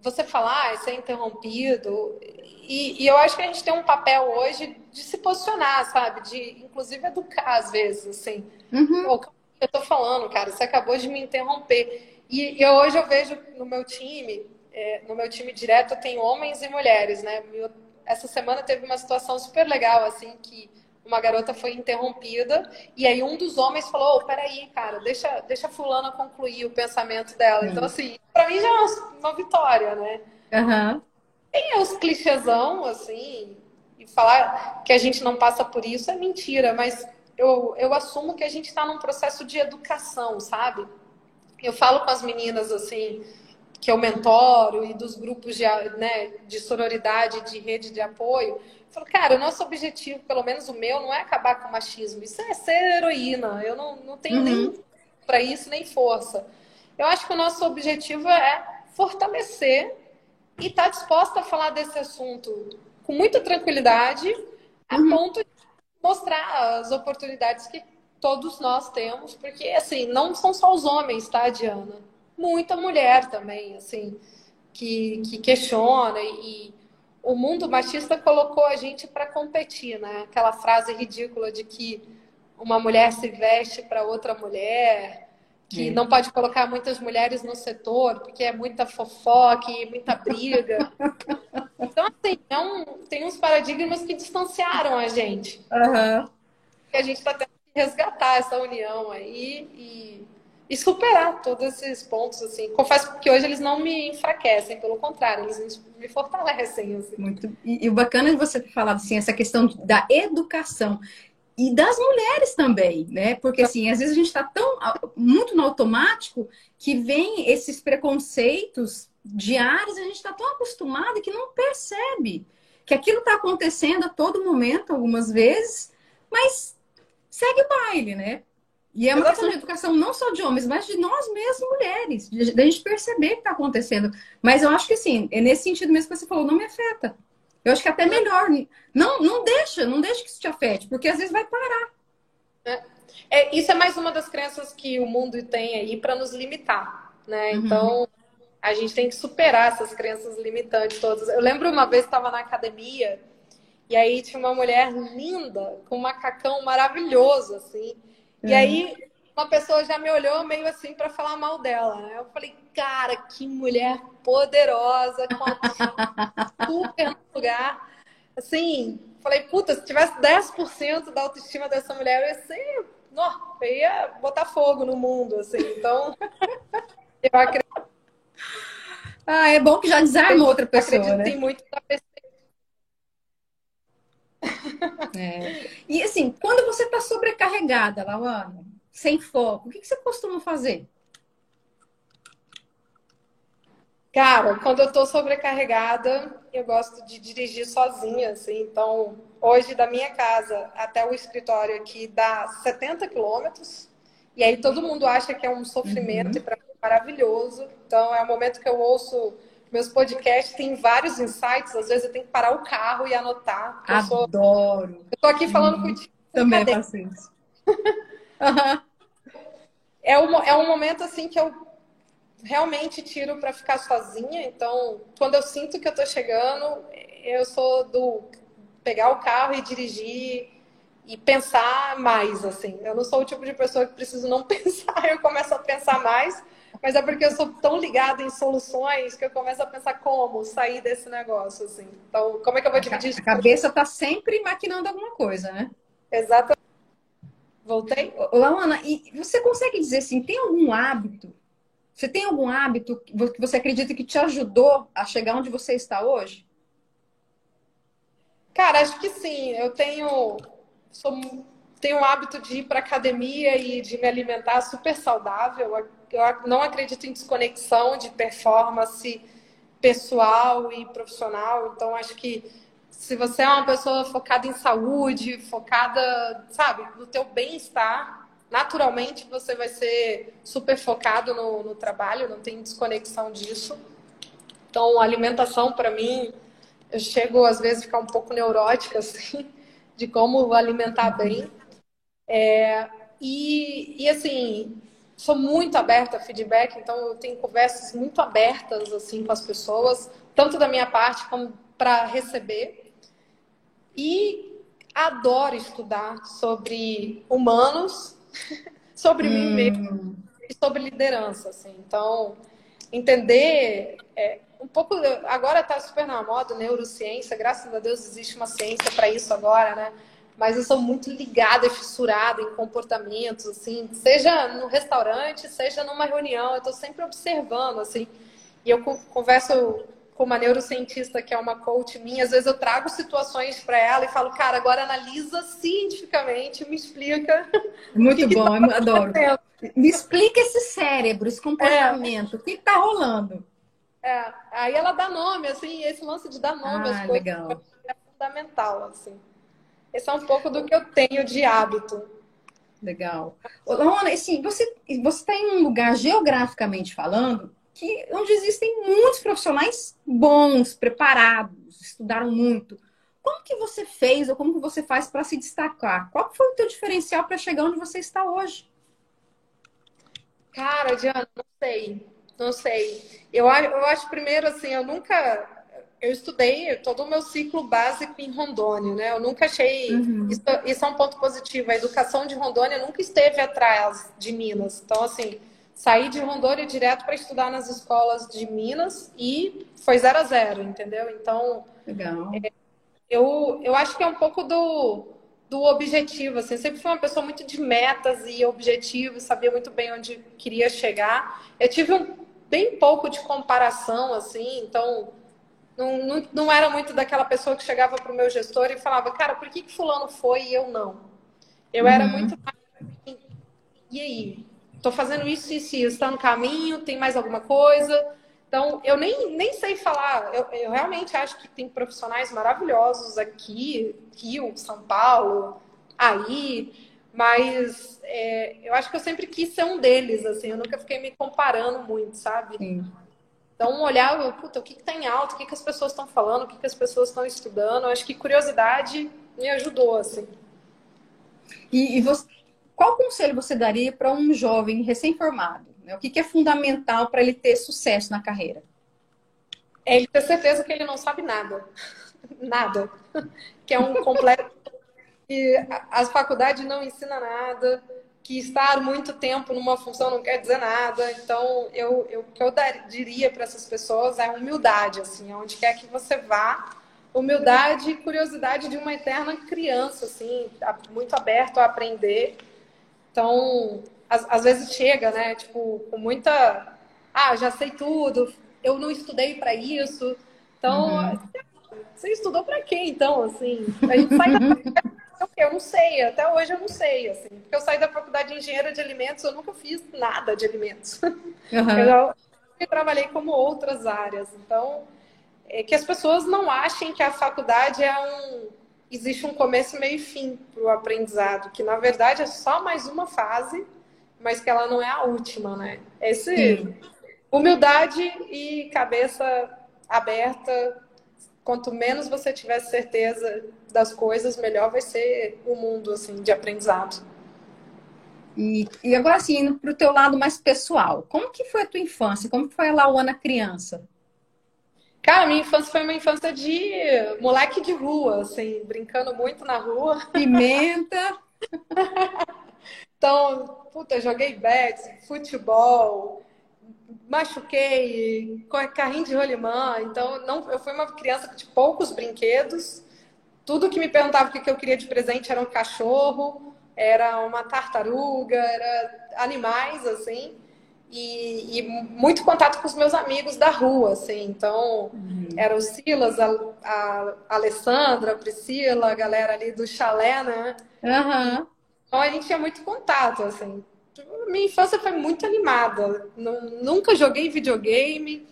você falar, ser interrompido. E, e, eu acho que a gente tem um papel hoje de se posicionar, sabe? De, inclusive, educar às vezes, assim. Uhum. Pô, eu tô falando, cara, você acabou de me interromper. E, e hoje eu vejo no meu time, é, no meu time direto, tem homens e mulheres, né? Essa semana teve uma situação super legal, assim, que uma garota foi interrompida e aí um dos homens falou: oh, peraí, cara, deixa, deixa a fulana concluir o pensamento dela. Sim. Então, assim, para mim já é uma, uma vitória, né? Uhum. Tem os clichêsão, assim, e falar que a gente não passa por isso é mentira, mas eu, eu assumo que a gente está num processo de educação, sabe? Eu falo com as meninas, assim, que eu mentoro e dos grupos de, né, de sororidade, de rede de apoio, Falo, cara, o nosso objetivo, pelo menos o meu, não é acabar com o machismo. Isso é ser heroína. Eu não, não tenho uhum. nem para isso, nem força. Eu acho que o nosso objetivo é fortalecer e estar tá disposta a falar desse assunto com muita tranquilidade, a uhum. ponto de mostrar as oportunidades que todos nós temos, porque assim, não são só os homens, tá, Diana? Muita mulher também, assim, que, que questiona e, o mundo machista colocou a gente para competir, né? Aquela frase ridícula de que uma mulher se veste para outra mulher, que é. não pode colocar muitas mulheres no setor, porque é muita fofoca e muita briga. então, assim, é um, tem uns paradigmas que distanciaram a gente. Uhum. E a gente está tendo que resgatar essa união aí e e superar todos esses pontos, assim. Confesso que hoje eles não me enfraquecem, pelo contrário, eles me fortalecem, assim. Muito. E, e o bacana de você ter falado, assim, essa questão da educação e das mulheres também, né? Porque, assim, às vezes a gente está tão, muito no automático que vem esses preconceitos diários, a gente está tão acostumado que não percebe que aquilo está acontecendo a todo momento, algumas vezes, mas segue o baile, né? E é uma questão de educação não só de homens, mas de nós mesmos, mulheres, da gente perceber o que está acontecendo. Mas eu acho que assim, é nesse sentido mesmo que você falou, não me afeta. Eu acho que é até melhor. Não, não deixa, não deixa que isso te afete, porque às vezes vai parar. É. É, isso é mais uma das crenças que o mundo tem aí para nos limitar, né? Uhum. Então, a gente tem que superar essas crenças limitantes todas. Eu lembro uma vez estava na academia e aí tinha uma mulher linda com um macacão maravilhoso assim. E aí uma pessoa já me olhou meio assim para falar mal dela. Né? Eu falei, cara, que mulher poderosa, com super no lugar. Assim, falei, puta, se tivesse 10% da autoestima dessa mulher, eu ia ser. Não, eu ia botar fogo no mundo, assim. Então, eu acredito. Ah, é bom que já desarma outra pessoa. Acredito né? tem muito da pessoa. É. E assim, quando você está sobrecarregada, Lauana, sem foco, o que, que você costuma fazer? Cara, quando eu estou sobrecarregada, eu gosto de dirigir sozinha, assim. Então, hoje da minha casa até o escritório aqui dá 70 quilômetros. E aí todo mundo acha que é um sofrimento uhum. e para mim é maravilhoso. Então, é o momento que eu ouço meus podcasts têm vários insights, às vezes eu tenho que parar o carro e anotar. Adoro. Eu, sou... eu tô aqui falando contigo. Também faço isso. uhum. é, um, é um momento assim que eu realmente tiro para ficar sozinha. Então, quando eu sinto que eu tô chegando, eu sou do pegar o carro e dirigir e pensar mais, assim. Eu não sou o tipo de pessoa que preciso não pensar, eu começo a pensar mais mas é porque eu sou tão ligada em soluções que eu começo a pensar como sair desse negócio, assim. Então, como é que eu vou dividir isso? A cabeça está sempre maquinando alguma coisa, né? Exatamente. Voltei? Laana, e você consegue dizer assim, tem algum hábito? Você tem algum hábito que você acredita que te ajudou a chegar onde você está hoje? Cara, acho que sim. Eu tenho sou, tenho o hábito de ir para academia e de me alimentar super saudável eu não acredito em desconexão de performance pessoal e profissional. Então, acho que se você é uma pessoa focada em saúde, focada, sabe, no teu bem-estar, naturalmente você vai ser super focado no, no trabalho, não tem desconexão disso. Então, alimentação, para mim, eu chego às vezes a ficar um pouco neurótica, assim, de como alimentar bem. É, e, e, assim, sou muito aberta a feedback, então eu tenho conversas muito abertas, assim, com as pessoas, tanto da minha parte como para receber. E adoro estudar sobre humanos, sobre hum. mim mesmo e sobre liderança, assim. Então, entender é, um pouco agora está super na moda neurociência graças a Deus existe uma ciência para isso agora né mas eu sou muito ligada e fissurada em comportamentos assim seja no restaurante seja numa reunião eu estou sempre observando assim e eu converso com uma neurocientista que é uma coach minha às vezes eu trago situações para ela e falo cara agora analisa cientificamente me explica muito que bom que tá eu adoro me explica esse cérebro esse comportamento é. o que está rolando é, aí ela dá nome, assim, esse lance de dar nome ah, às coisas legal. é fundamental, assim. Esse é um pouco do que eu tenho de hábito. Legal. Lona, assim, você está em um lugar geograficamente falando que onde existem muitos profissionais bons, preparados, estudaram muito. Como que você fez ou como que você faz para se destacar? Qual foi o teu diferencial para chegar onde você está hoje? Cara, Diana, não sei. Não sei. Eu, eu acho, primeiro, assim, eu nunca. Eu estudei todo o meu ciclo básico em Rondônia, né? Eu nunca achei. Uhum. Isso, isso, é um ponto positivo. A educação de Rondônia nunca esteve atrás de Minas. Então, assim, saí de Rondônia direto para estudar nas escolas de Minas e foi zero a zero, entendeu? Então. Legal. É, eu, eu acho que é um pouco do do objetivo, assim, eu sempre fui uma pessoa muito de metas e objetivos, sabia muito bem onde queria chegar. Eu tive um bem pouco de comparação, assim, então não, não, não era muito daquela pessoa que chegava para o meu gestor e falava, cara, por que, que fulano foi e eu não? Eu uhum. era muito mais... E aí? Estou fazendo isso e isso, está no caminho, tem mais alguma coisa? Então, eu nem, nem sei falar. Eu, eu realmente acho que tem profissionais maravilhosos aqui, Rio, São Paulo, aí, mas é, eu acho que eu sempre quis ser um deles, assim, eu nunca fiquei me comparando muito, sabe? Sim. Então, olhar, puta, o que, que tá em alta, o que, que as pessoas estão falando, o que, que as pessoas estão estudando, eu acho que curiosidade me ajudou, assim. E, e você, qual conselho você daria para um jovem recém-formado? Né? O que, que é fundamental para ele ter sucesso na carreira? É ele ter certeza que ele não sabe nada. nada. Que é um completo que as faculdades não ensinam nada, que estar muito tempo numa função não quer dizer nada. Então, eu, eu, o que eu dar, diria para essas pessoas é humildade, assim, onde quer que você vá, humildade e curiosidade de uma eterna criança, assim, muito aberto a aprender. Então, às, às vezes chega, né, tipo, com muita, ah, já sei tudo, eu não estudei para isso. Então, uhum. você estudou para quê, então, assim? A gente sai da eu não sei, até hoje eu não sei, assim. Porque eu saí da faculdade de engenheiro de alimentos, eu nunca fiz nada de alimentos. Uhum. Eu, eu trabalhei como outras áreas. Então, é que as pessoas não achem que a faculdade é um. Existe um começo, meio e fim para o aprendizado, que na verdade é só mais uma fase, mas que ela não é a última, né? Esse Sim. humildade e cabeça aberta quanto menos você tiver certeza das coisas, melhor vai ser o mundo assim de aprendizado. E, e agora assim, indo para o teu lado mais pessoal, como que foi a tua infância? Como foi a Lauana criança? Cara, minha infância foi uma infância de moleque de rua, assim, brincando muito na rua. Pimenta. então, puta, joguei bet, futebol, machuquei, carrinho de rolimã. Então, não, eu fui uma criança de poucos brinquedos. Tudo que me perguntava o que eu queria de presente era um cachorro, era uma tartaruga, era animais, assim. E, e muito contato com os meus amigos da rua, assim. Então, uhum. era o Silas, a, a, Alessandra, a Priscila, a galera ali do chalé, né? Uhum. Então, a gente tinha muito contato, assim minha infância foi muito animada. Nunca joguei videogame.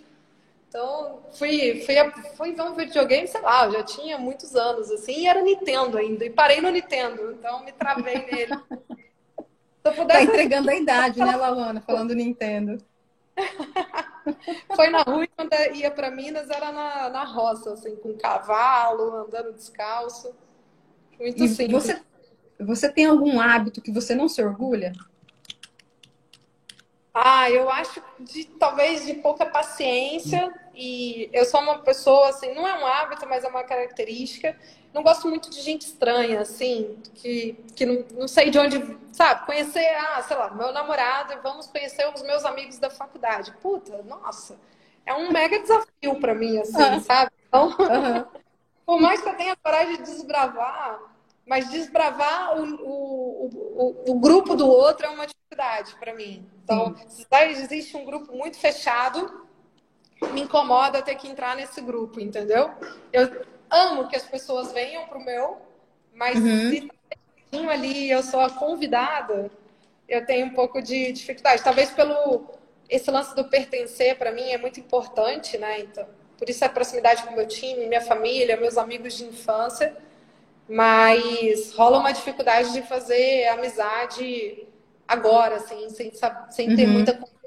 Então, fui, fui, fui ver um videogame, sei lá, eu já tinha muitos anos, assim, e era Nintendo ainda. E parei no Nintendo, então me travei nele. Se pudesse... Tá entregando a idade, né, Lawana, falando Nintendo. Foi na rua e quando ia para Minas era na, na roça, assim, com cavalo, andando descalço. Muito e simples. Você, você tem algum hábito que você não se orgulha? Ah, eu acho de talvez de pouca paciência e eu sou uma pessoa assim, não é um hábito, mas é uma característica. Não gosto muito de gente estranha, assim, que, que não, não sei de onde, sabe? Conhecer, ah, sei lá, meu namorado e vamos conhecer os meus amigos da faculdade. Puta, nossa, é um mega desafio para mim, assim, sabe? Então, por mais que eu tenha coragem de desbravar, mas desbravar o, o, o, o grupo do outro é uma dificuldade para mim. Então, existe um grupo muito fechado, me incomoda ter que entrar nesse grupo, entendeu? Eu amo que as pessoas venham para o meu, mas uhum. se tá ali eu sou a convidada, eu tenho um pouco de dificuldade. Talvez pelo esse lance do pertencer para mim é muito importante, né? Então, por isso a proximidade com o meu time, minha família, meus amigos de infância. Mas rola uma dificuldade de fazer amizade agora, assim, sem, sem ter uhum. muita confiança.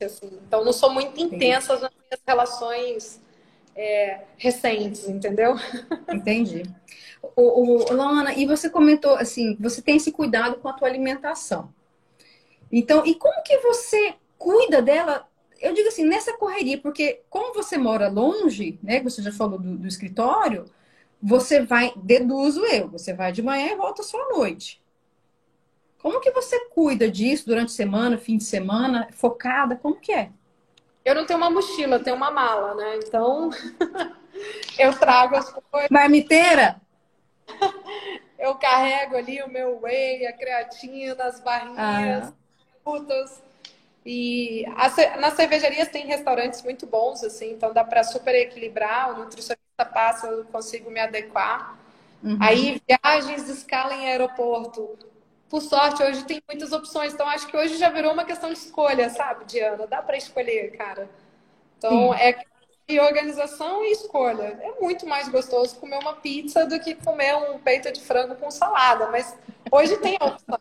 Assim. Então, não sou muito intensa nas minhas relações é, recentes, entendeu? Entendi. O, o, Lana, e você comentou assim, você tem esse cuidado com a tua alimentação. Então, e como que você cuida dela? Eu digo assim, nessa correria, porque como você mora longe, né? Você já falou do, do escritório, você vai, deduzo eu, você vai de manhã e volta só à noite. Como que você cuida disso durante a semana, fim de semana, focada? Como que é? Eu não tenho uma mochila, eu tenho uma mala, né? Então, eu trago as coisas. Marmiteira? eu carrego ali o meu whey, a creatina, as barrinhas, ah. frutas. E nas cervejarias tem restaurantes muito bons, assim, então dá para super equilibrar. O nutricionista passa, eu consigo me adequar. Uhum. Aí, viagens, escala em aeroporto por sorte, hoje tem muitas opções. Então, acho que hoje já virou uma questão de escolha, sabe, Diana? Dá para escolher, cara. Então, Sim. é e organização e escolha. É muito mais gostoso comer uma pizza do que comer um peito de frango com salada. Mas hoje tem opção.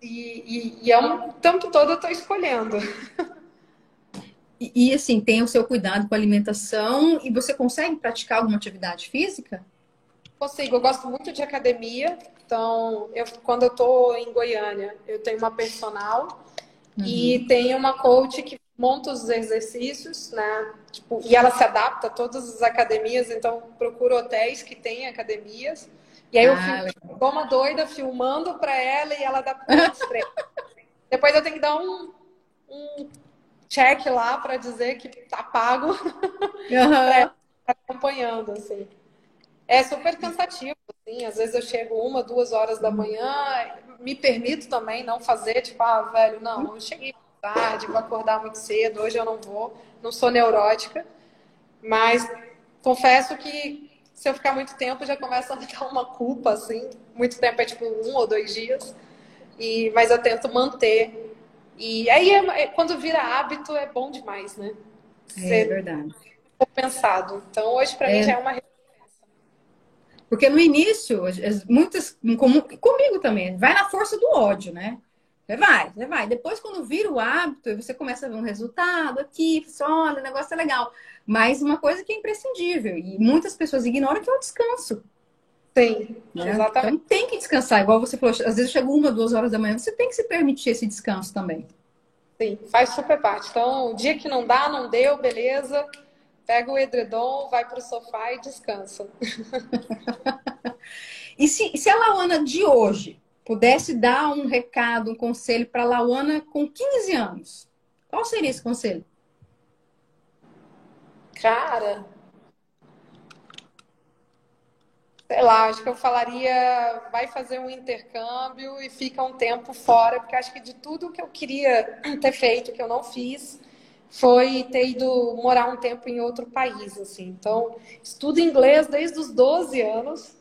E, e, e é um tempo todo eu estou escolhendo. E, e, assim, tem o seu cuidado com a alimentação e você consegue praticar alguma atividade física? Consigo. Eu gosto muito de academia. Então, eu, quando eu estou em Goiânia, eu tenho uma personal uhum. e tenho uma coach que monta os exercícios, né? Tipo, e ela se adapta a todas as academias, então procuro hotéis que têm academias. E aí eu ah, fico como uma doida filmando para ela e ela treinos. Depois eu tenho que dar um, um check lá para dizer que tá pago uhum. acompanhando, assim. É super cansativo, assim. Às vezes eu chego uma, duas horas da manhã, me permito também não fazer, tipo, ah, velho, não, eu cheguei tarde, vou acordar muito cedo, hoje eu não vou, não sou neurótica, mas confesso que se eu ficar muito tempo já começa a dar uma culpa, assim. Muito tempo é tipo um ou dois dias, e mas eu tento manter. E aí, é, é quando vira hábito, é bom demais, né? é verdade. Pensado. Então, hoje, para é. mim, já é uma porque no início, muitas, comigo também, vai na força do ódio, né? Você vai, você vai. Depois, quando vira o hábito, você começa a ver um resultado aqui, você olha, o negócio é legal. Mas uma coisa que é imprescindível, e muitas pessoas ignoram, que é o descanso. Sim, né? exatamente. Então, tem que descansar, igual você falou, às vezes chega uma, duas horas da manhã, você tem que se permitir esse descanso também. Sim, faz super parte. Então, o dia que não dá, não deu, beleza pega o edredom, vai para o sofá e descansa. e se, se a Lauana de hoje pudesse dar um recado, um conselho para a Lauana com 15 anos, qual seria esse conselho? Cara, sei lá, acho que eu falaria, vai fazer um intercâmbio e fica um tempo fora, porque acho que de tudo que eu queria ter feito, que eu não fiz, foi ter ido morar um tempo em outro país, assim. Então, estudo inglês desde os 12 anos,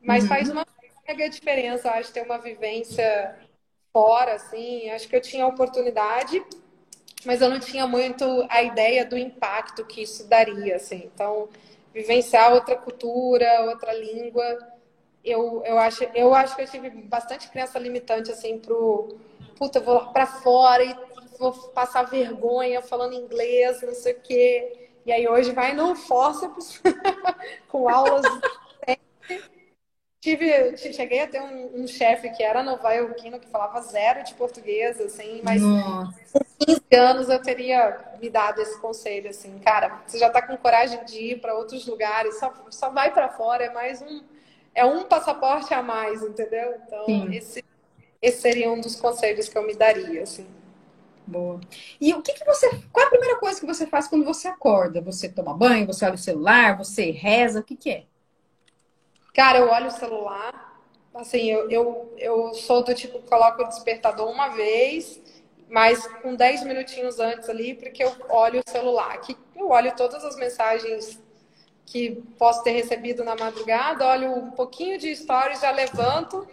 mas uhum. faz uma mega diferença, acho, ter uma vivência fora, assim. Acho que eu tinha oportunidade, mas eu não tinha muito a ideia do impacto que isso daria, assim. Então, vivenciar outra cultura, outra língua, eu, eu, acho, eu acho que eu tive bastante criança limitante, assim, pro. Puta, eu vou lá pra fora e vou passar vergonha falando inglês, não sei o quê. E aí hoje vai no forceps com aulas. Tive, cheguei a ter um, um chefe que era novaiorquino, que falava zero de português, assim, mas Nossa. com 15 anos eu teria me dado esse conselho, assim, cara, você já tá com coragem de ir para outros lugares, só, só vai para fora, é mais um, é um passaporte a mais, entendeu? Então, esse, esse seria um dos conselhos que eu me daria, assim. Boa. E o que, que você. Qual é a primeira coisa que você faz quando você acorda? Você toma banho, você olha o celular, você reza, o que, que é? Cara, eu olho o celular. Assim, eu, eu, eu sou do tipo coloco o despertador uma vez, mas com 10 minutinhos antes ali, porque eu olho o celular. Que eu olho todas as mensagens que posso ter recebido na madrugada, olho um pouquinho de stories, já levanto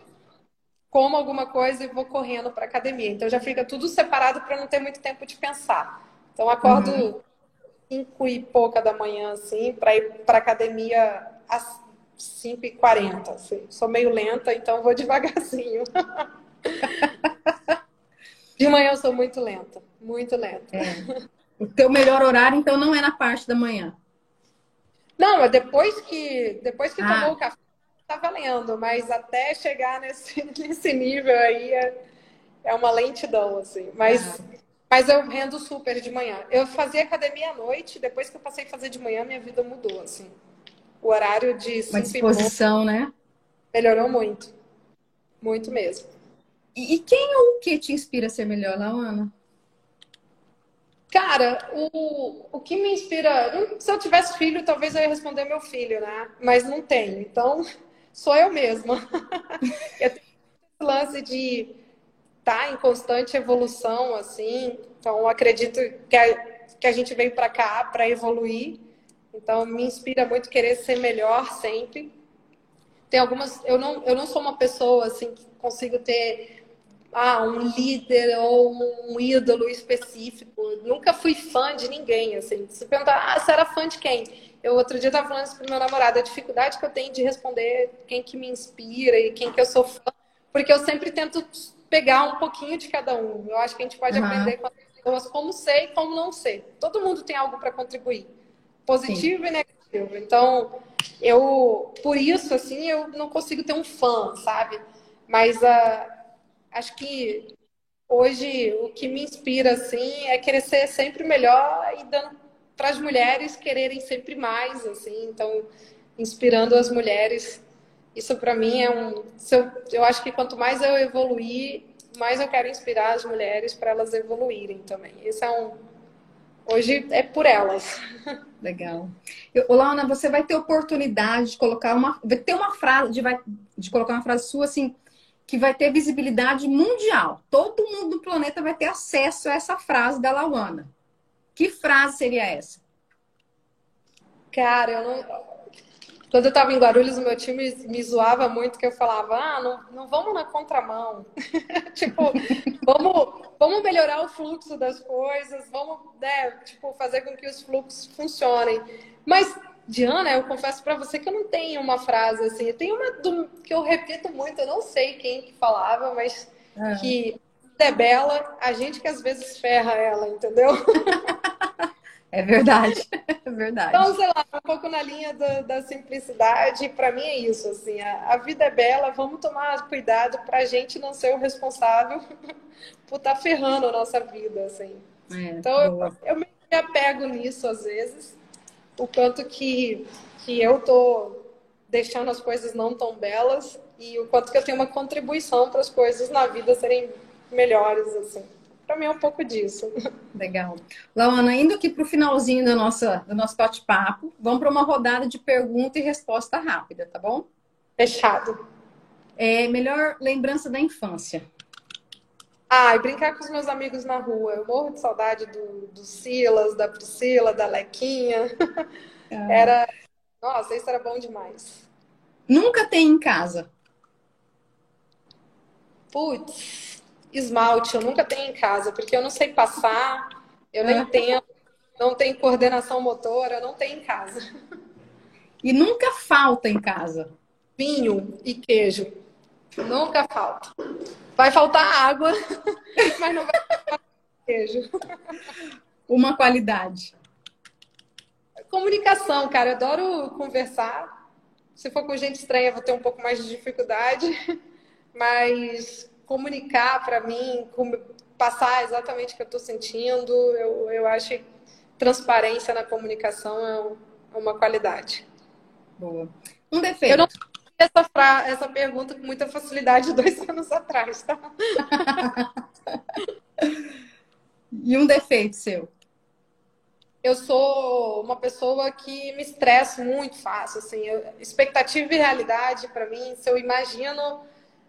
como alguma coisa e vou correndo para academia. Então já fica tudo separado para não ter muito tempo de pensar. Então acordo uhum. cinco e pouca da manhã assim para ir para academia às 5 e 40 assim. Sou meio lenta, então vou devagarzinho. de manhã eu sou muito lenta, muito lenta. É. O teu melhor horário então não é na parte da manhã. Não, é depois que depois que ah. tomou o café tá valendo, mas até chegar nesse, nesse nível aí é, é uma lentidão, assim. Mas, ah. mas eu rendo super de manhã. Eu fazia academia à noite, depois que eu passei a fazer de manhã, minha vida mudou, assim. O horário de Uma disposição, né? Melhorou muito. Muito mesmo. E, e quem ou o que te inspira a ser melhor, Laana? Cara, o, o que me inspira. Se eu tivesse filho, talvez eu ia responder meu filho, né? Mas não tenho. Então, sou eu mesma. eu tenho esse lance de estar tá em constante evolução, assim. Então, acredito que a, que a gente vem para cá para evoluir. Então, me inspira muito querer ser melhor sempre. Tem algumas. Eu não, eu não sou uma pessoa assim que consigo ter ah, um líder ou um ídolo específico. Nunca fui fã de ninguém, assim. Se perguntar, ah, você era fã de quem? Eu outro dia estava falando isso pro meu namorado, a dificuldade que eu tenho de responder quem que me inspira e quem que eu sou fã, porque eu sempre tento pegar um pouquinho de cada um. Eu acho que a gente pode uhum. aprender com as pessoas como ser e como não ser. Todo mundo tem algo para contribuir, positivo Sim. e negativo. Então, eu, por isso, assim, eu não consigo ter um fã, sabe? Mas uh, acho que hoje o que me inspira, assim, é querer ser sempre melhor e dando para as mulheres quererem sempre mais, assim, então inspirando as mulheres. Isso para mim é um, eu, eu acho que quanto mais eu evoluir, mais eu quero inspirar as mulheres para elas evoluírem também. Isso é um hoje é por elas. Legal. Launa, você vai ter oportunidade de colocar uma, vai ter uma frase, de, vai, de colocar uma frase sua assim que vai ter visibilidade mundial. Todo mundo do planeta vai ter acesso a essa frase da Lauana. Que frase seria essa? Cara, eu não. Quando eu estava em Guarulhos, o meu time me zoava muito que eu falava, ah, não, não vamos na contramão. tipo, vamos, vamos melhorar o fluxo das coisas, vamos né, tipo, fazer com que os fluxos funcionem. Mas, Diana, eu confesso para você que eu não tenho uma frase assim. Eu tenho uma do, que eu repito muito, eu não sei quem que falava, mas é. que é bela, a gente que às vezes ferra ela, entendeu? É verdade, é verdade. Então, sei lá, um pouco na linha do, da simplicidade, para mim é isso, assim, a, a, vida é bela, vamos tomar cuidado para a gente não ser o responsável por estar tá ferrando a nossa vida, assim. É, então, eu, eu, me apego nisso às vezes, o quanto que, que eu tô deixando as coisas não tão belas e o quanto que eu tenho uma contribuição para as coisas na vida serem melhores, assim. Para mim é um pouco disso. Legal. Laona, indo aqui para o finalzinho do nosso, do nosso bate-papo, vamos para uma rodada de pergunta e resposta rápida, tá bom? Fechado. É, melhor lembrança da infância. Ah, e brincar com os meus amigos na rua. Eu morro de saudade do, do Silas, da Priscila, da Lequinha. Ah. Era. Nossa, isso era bom demais. Nunca tem em casa. Putz, esmalte eu nunca tenho em casa, porque eu não sei passar, eu nem é. tenho, não tenho coordenação motora, eu não tenho em casa. E nunca falta em casa? vinho e queijo. Nunca falta. Vai faltar água, mas não vai faltar queijo. Uma qualidade. Comunicação, cara. Eu adoro conversar. Se for com gente estranha, vou ter um pouco mais de dificuldade. Mas comunicar para mim, passar exatamente o que eu estou sentindo, eu, eu acho que transparência na comunicação é, é uma qualidade. Boa. Um defeito. Eu não essa, fra... essa pergunta com muita facilidade dois anos atrás, tá? e um defeito seu? Eu sou uma pessoa que me estresso muito fácil, assim, eu... expectativa e realidade para mim, se eu imagino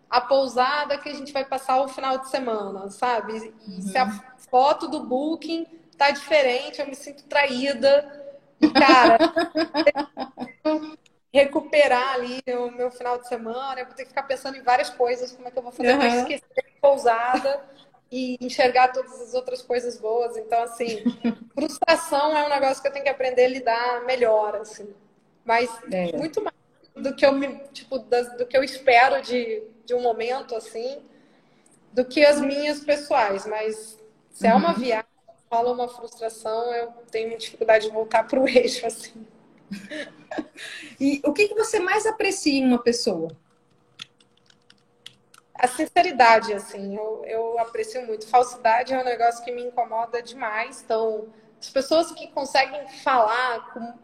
a pousada que a gente vai passar o final de semana, sabe? E uhum. se a foto do booking tá diferente, eu me sinto traída. E, cara, recuperar ali o meu final de semana, eu vou ter que ficar pensando em várias coisas, como é que eu vou fazer uhum. para esquecer a pousada e enxergar todas as outras coisas boas. Então, assim, frustração é um negócio que eu tenho que aprender a lidar melhor, assim. Mas é. muito mais do que eu me, tipo, do que eu espero de, de um momento assim, do que as minhas pessoais. Mas se uhum. é uma uhum. viagem, rola uma frustração, eu tenho dificuldade de voltar para o eixo, assim. e o que, que você mais aprecia em uma pessoa? A sinceridade, assim, eu, eu aprecio muito. Falsidade é um negócio que me incomoda demais. Então, as pessoas que conseguem falar com...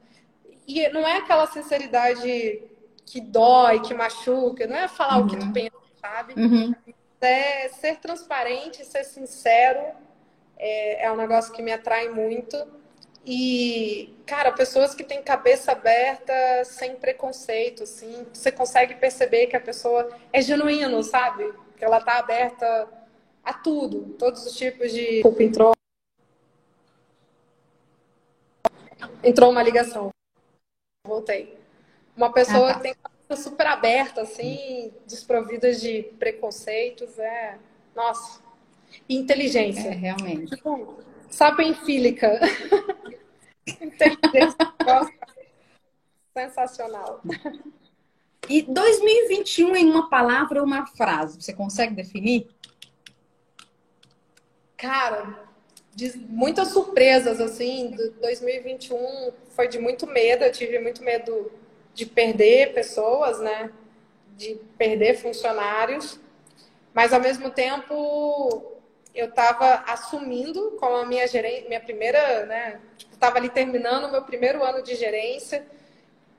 E não é aquela sinceridade que dói, que machuca, não é falar uhum. o que tu uhum. pensa, sabe? Uhum. É ser transparente, ser sincero, é, é um negócio que me atrai muito. E, cara, pessoas que têm cabeça aberta, sem preconceito, assim, você consegue perceber que a pessoa é genuíno, sabe? Que ela tá aberta a tudo, todos os tipos de. Desculpa, entrou. Entrou uma ligação. Voltei. Uma pessoa ah, tá. que tem cabeça super aberta, assim, desprovida de preconceitos, é. Nossa. E inteligência. É, realmente. Tipo, sapienfílica. Sensacional. E 2021 em uma palavra ou uma frase, você consegue definir? Cara, de muitas surpresas, assim. 2021 foi de muito medo, eu tive muito medo de perder pessoas, né? De perder funcionários. Mas, ao mesmo tempo, eu estava assumindo como a minha gerência, minha primeira, né? Estava tipo, ali terminando o meu primeiro ano de gerência,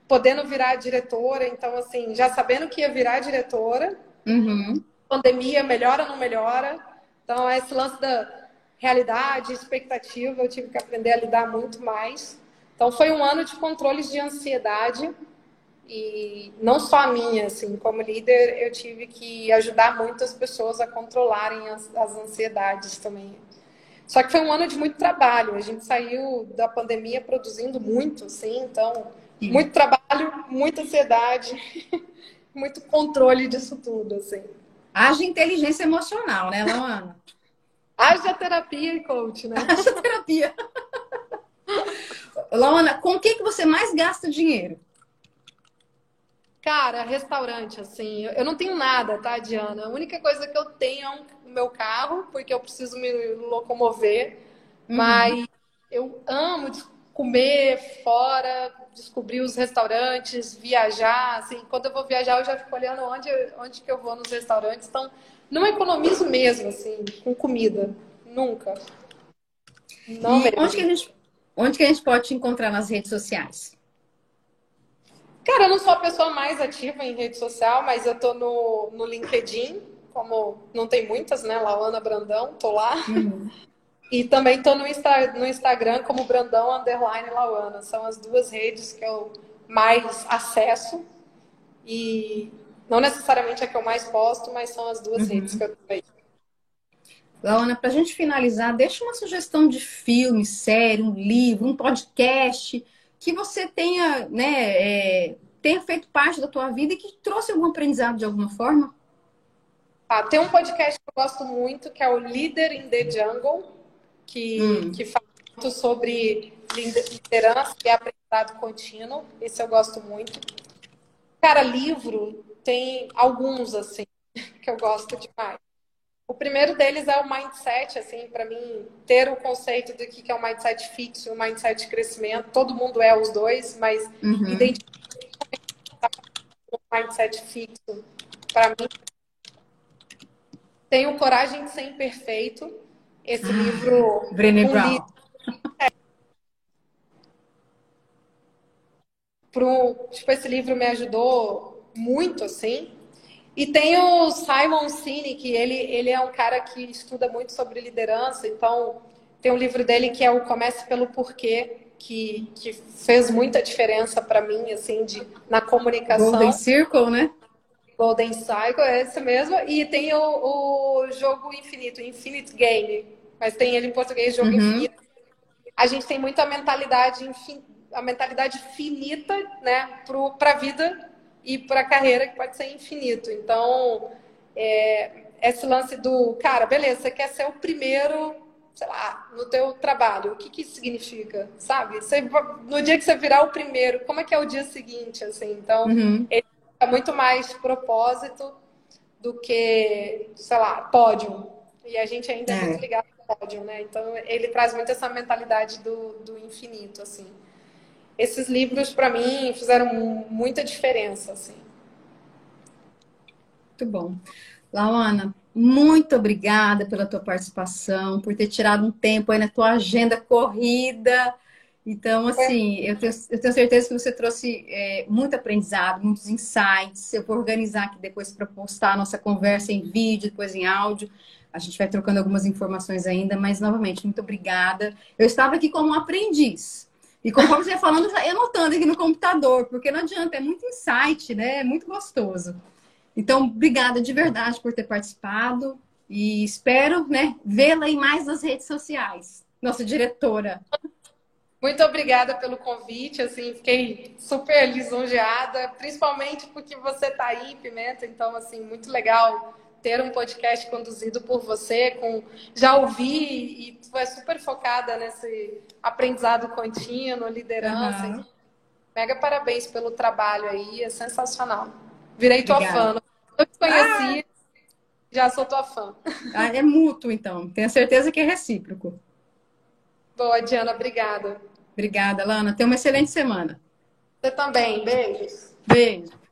podendo virar diretora, então assim, já sabendo que ia virar diretora. Uhum. Pandemia melhora ou não melhora? Então esse lance da realidade, expectativa, eu tive que aprender a lidar muito mais. Então foi um ano de controles de ansiedade e não só a minha, assim, como líder, eu tive que ajudar muitas pessoas a controlarem as, as ansiedades também. Só que foi um ano de muito trabalho. A gente saiu da pandemia produzindo muito, assim, então, muito trabalho, muita ansiedade, muito controle disso tudo, assim. Haja inteligência emocional, né, Luana? Haja terapia e coach, né? Haja terapia. Luana, com o que, que você mais gasta dinheiro? Cara, restaurante, assim, eu não tenho nada, tá, Diana? A única coisa que eu tenho é um, o meu carro, porque eu preciso me locomover. Uhum. Mas eu amo comer fora, descobrir os restaurantes, viajar. Assim, quando eu vou viajar, eu já fico olhando onde, onde que eu vou nos restaurantes. Então, não economizo mesmo, assim, com comida. Nunca. Não e mesmo. Onde que, a gente, onde que a gente pode te encontrar nas redes sociais? Cara, eu não sou a pessoa mais ativa em rede social, mas eu tô no, no LinkedIn, como não tem muitas, né? Lauana Brandão, tô lá. Uhum. E também tô no, Insta, no Instagram como Brandão Underline Lauana. São as duas redes que eu mais acesso. E não necessariamente é que eu mais posto, mas são as duas uhum. redes que eu tenho. Lauana, para a gente finalizar, deixa uma sugestão de filme, série, um livro, um podcast que você tenha, né, é, tenha feito parte da tua vida e que trouxe algum aprendizado de alguma forma? Ah, tem um podcast que eu gosto muito, que é o Leader in the Jungle, que, hum. que fala muito sobre liderança e aprendizado contínuo. Esse eu gosto muito. Cara, livro tem alguns, assim, que eu gosto demais. O primeiro deles é o mindset, assim, para mim, ter o conceito do que é o um mindset fixo e o um mindset de crescimento. Todo mundo é os dois, mas uhum. identificar o mindset fixo, para mim. Tenho Coragem de Ser Imperfeito. Esse ah, livro. Brené um Brown. Livro, é, pro, tipo, esse livro me ajudou muito, assim. E tem o Simon Sinek, ele, ele é um cara que estuda muito sobre liderança, então tem um livro dele que é o Comece pelo Porquê, que, que fez muita diferença para mim, assim, de, na comunicação. Golden Circle, né? Golden Cycle, é esse mesmo. E tem o, o jogo infinito, Infinite Game, mas tem ele em português, jogo uhum. infinito. A gente tem muita mentalidade, a mentalidade finita, né, para a vida e para a carreira que pode ser infinito. Então, é, esse lance do, cara, beleza, você quer ser o primeiro, sei lá, no teu trabalho. O que, que isso significa, sabe? Você, no dia que você virar o primeiro, como é que é o dia seguinte, assim? Então, uhum. ele é muito mais propósito do que, sei lá, pódio. E a gente ainda é, é muito ligado ao pódio, né? Então, ele traz muito essa mentalidade do, do infinito, assim esses livros para mim fizeram muita diferença, assim. Muito bom. Lawana, muito obrigada pela tua participação, por ter tirado um tempo aí na tua agenda corrida. Então, assim, eu tenho, eu tenho certeza que você trouxe é, muito aprendizado, muitos insights. Eu vou organizar aqui depois para postar a nossa conversa em vídeo, depois em áudio. A gente vai trocando algumas informações ainda, mas novamente, muito obrigada. Eu estava aqui como um aprendiz. E conforme você ia falando, já ia anotando aqui no computador, porque não adianta, é muito insight, né? É muito gostoso. Então, obrigada de verdade por ter participado e espero, né, vê-la em mais nas redes sociais. Nossa diretora. Muito obrigada pelo convite, assim, fiquei super lisonjeada, principalmente porque você está aí, Pimenta, então, assim, muito legal ter um podcast conduzido por você, com já ouvi e tu é super focada nesse aprendizado contínuo, liderança. Uhum. Mega parabéns pelo trabalho aí, é sensacional. Virei tua Obrigada. fã. Eu te conheci, ah! já sou tua fã. Ah, é mútuo, então. Tenho certeza que é recíproco. Boa, Diana, obrigada. Obrigada, Lana. Tenha uma excelente semana. Você também. Beijos. Beijo.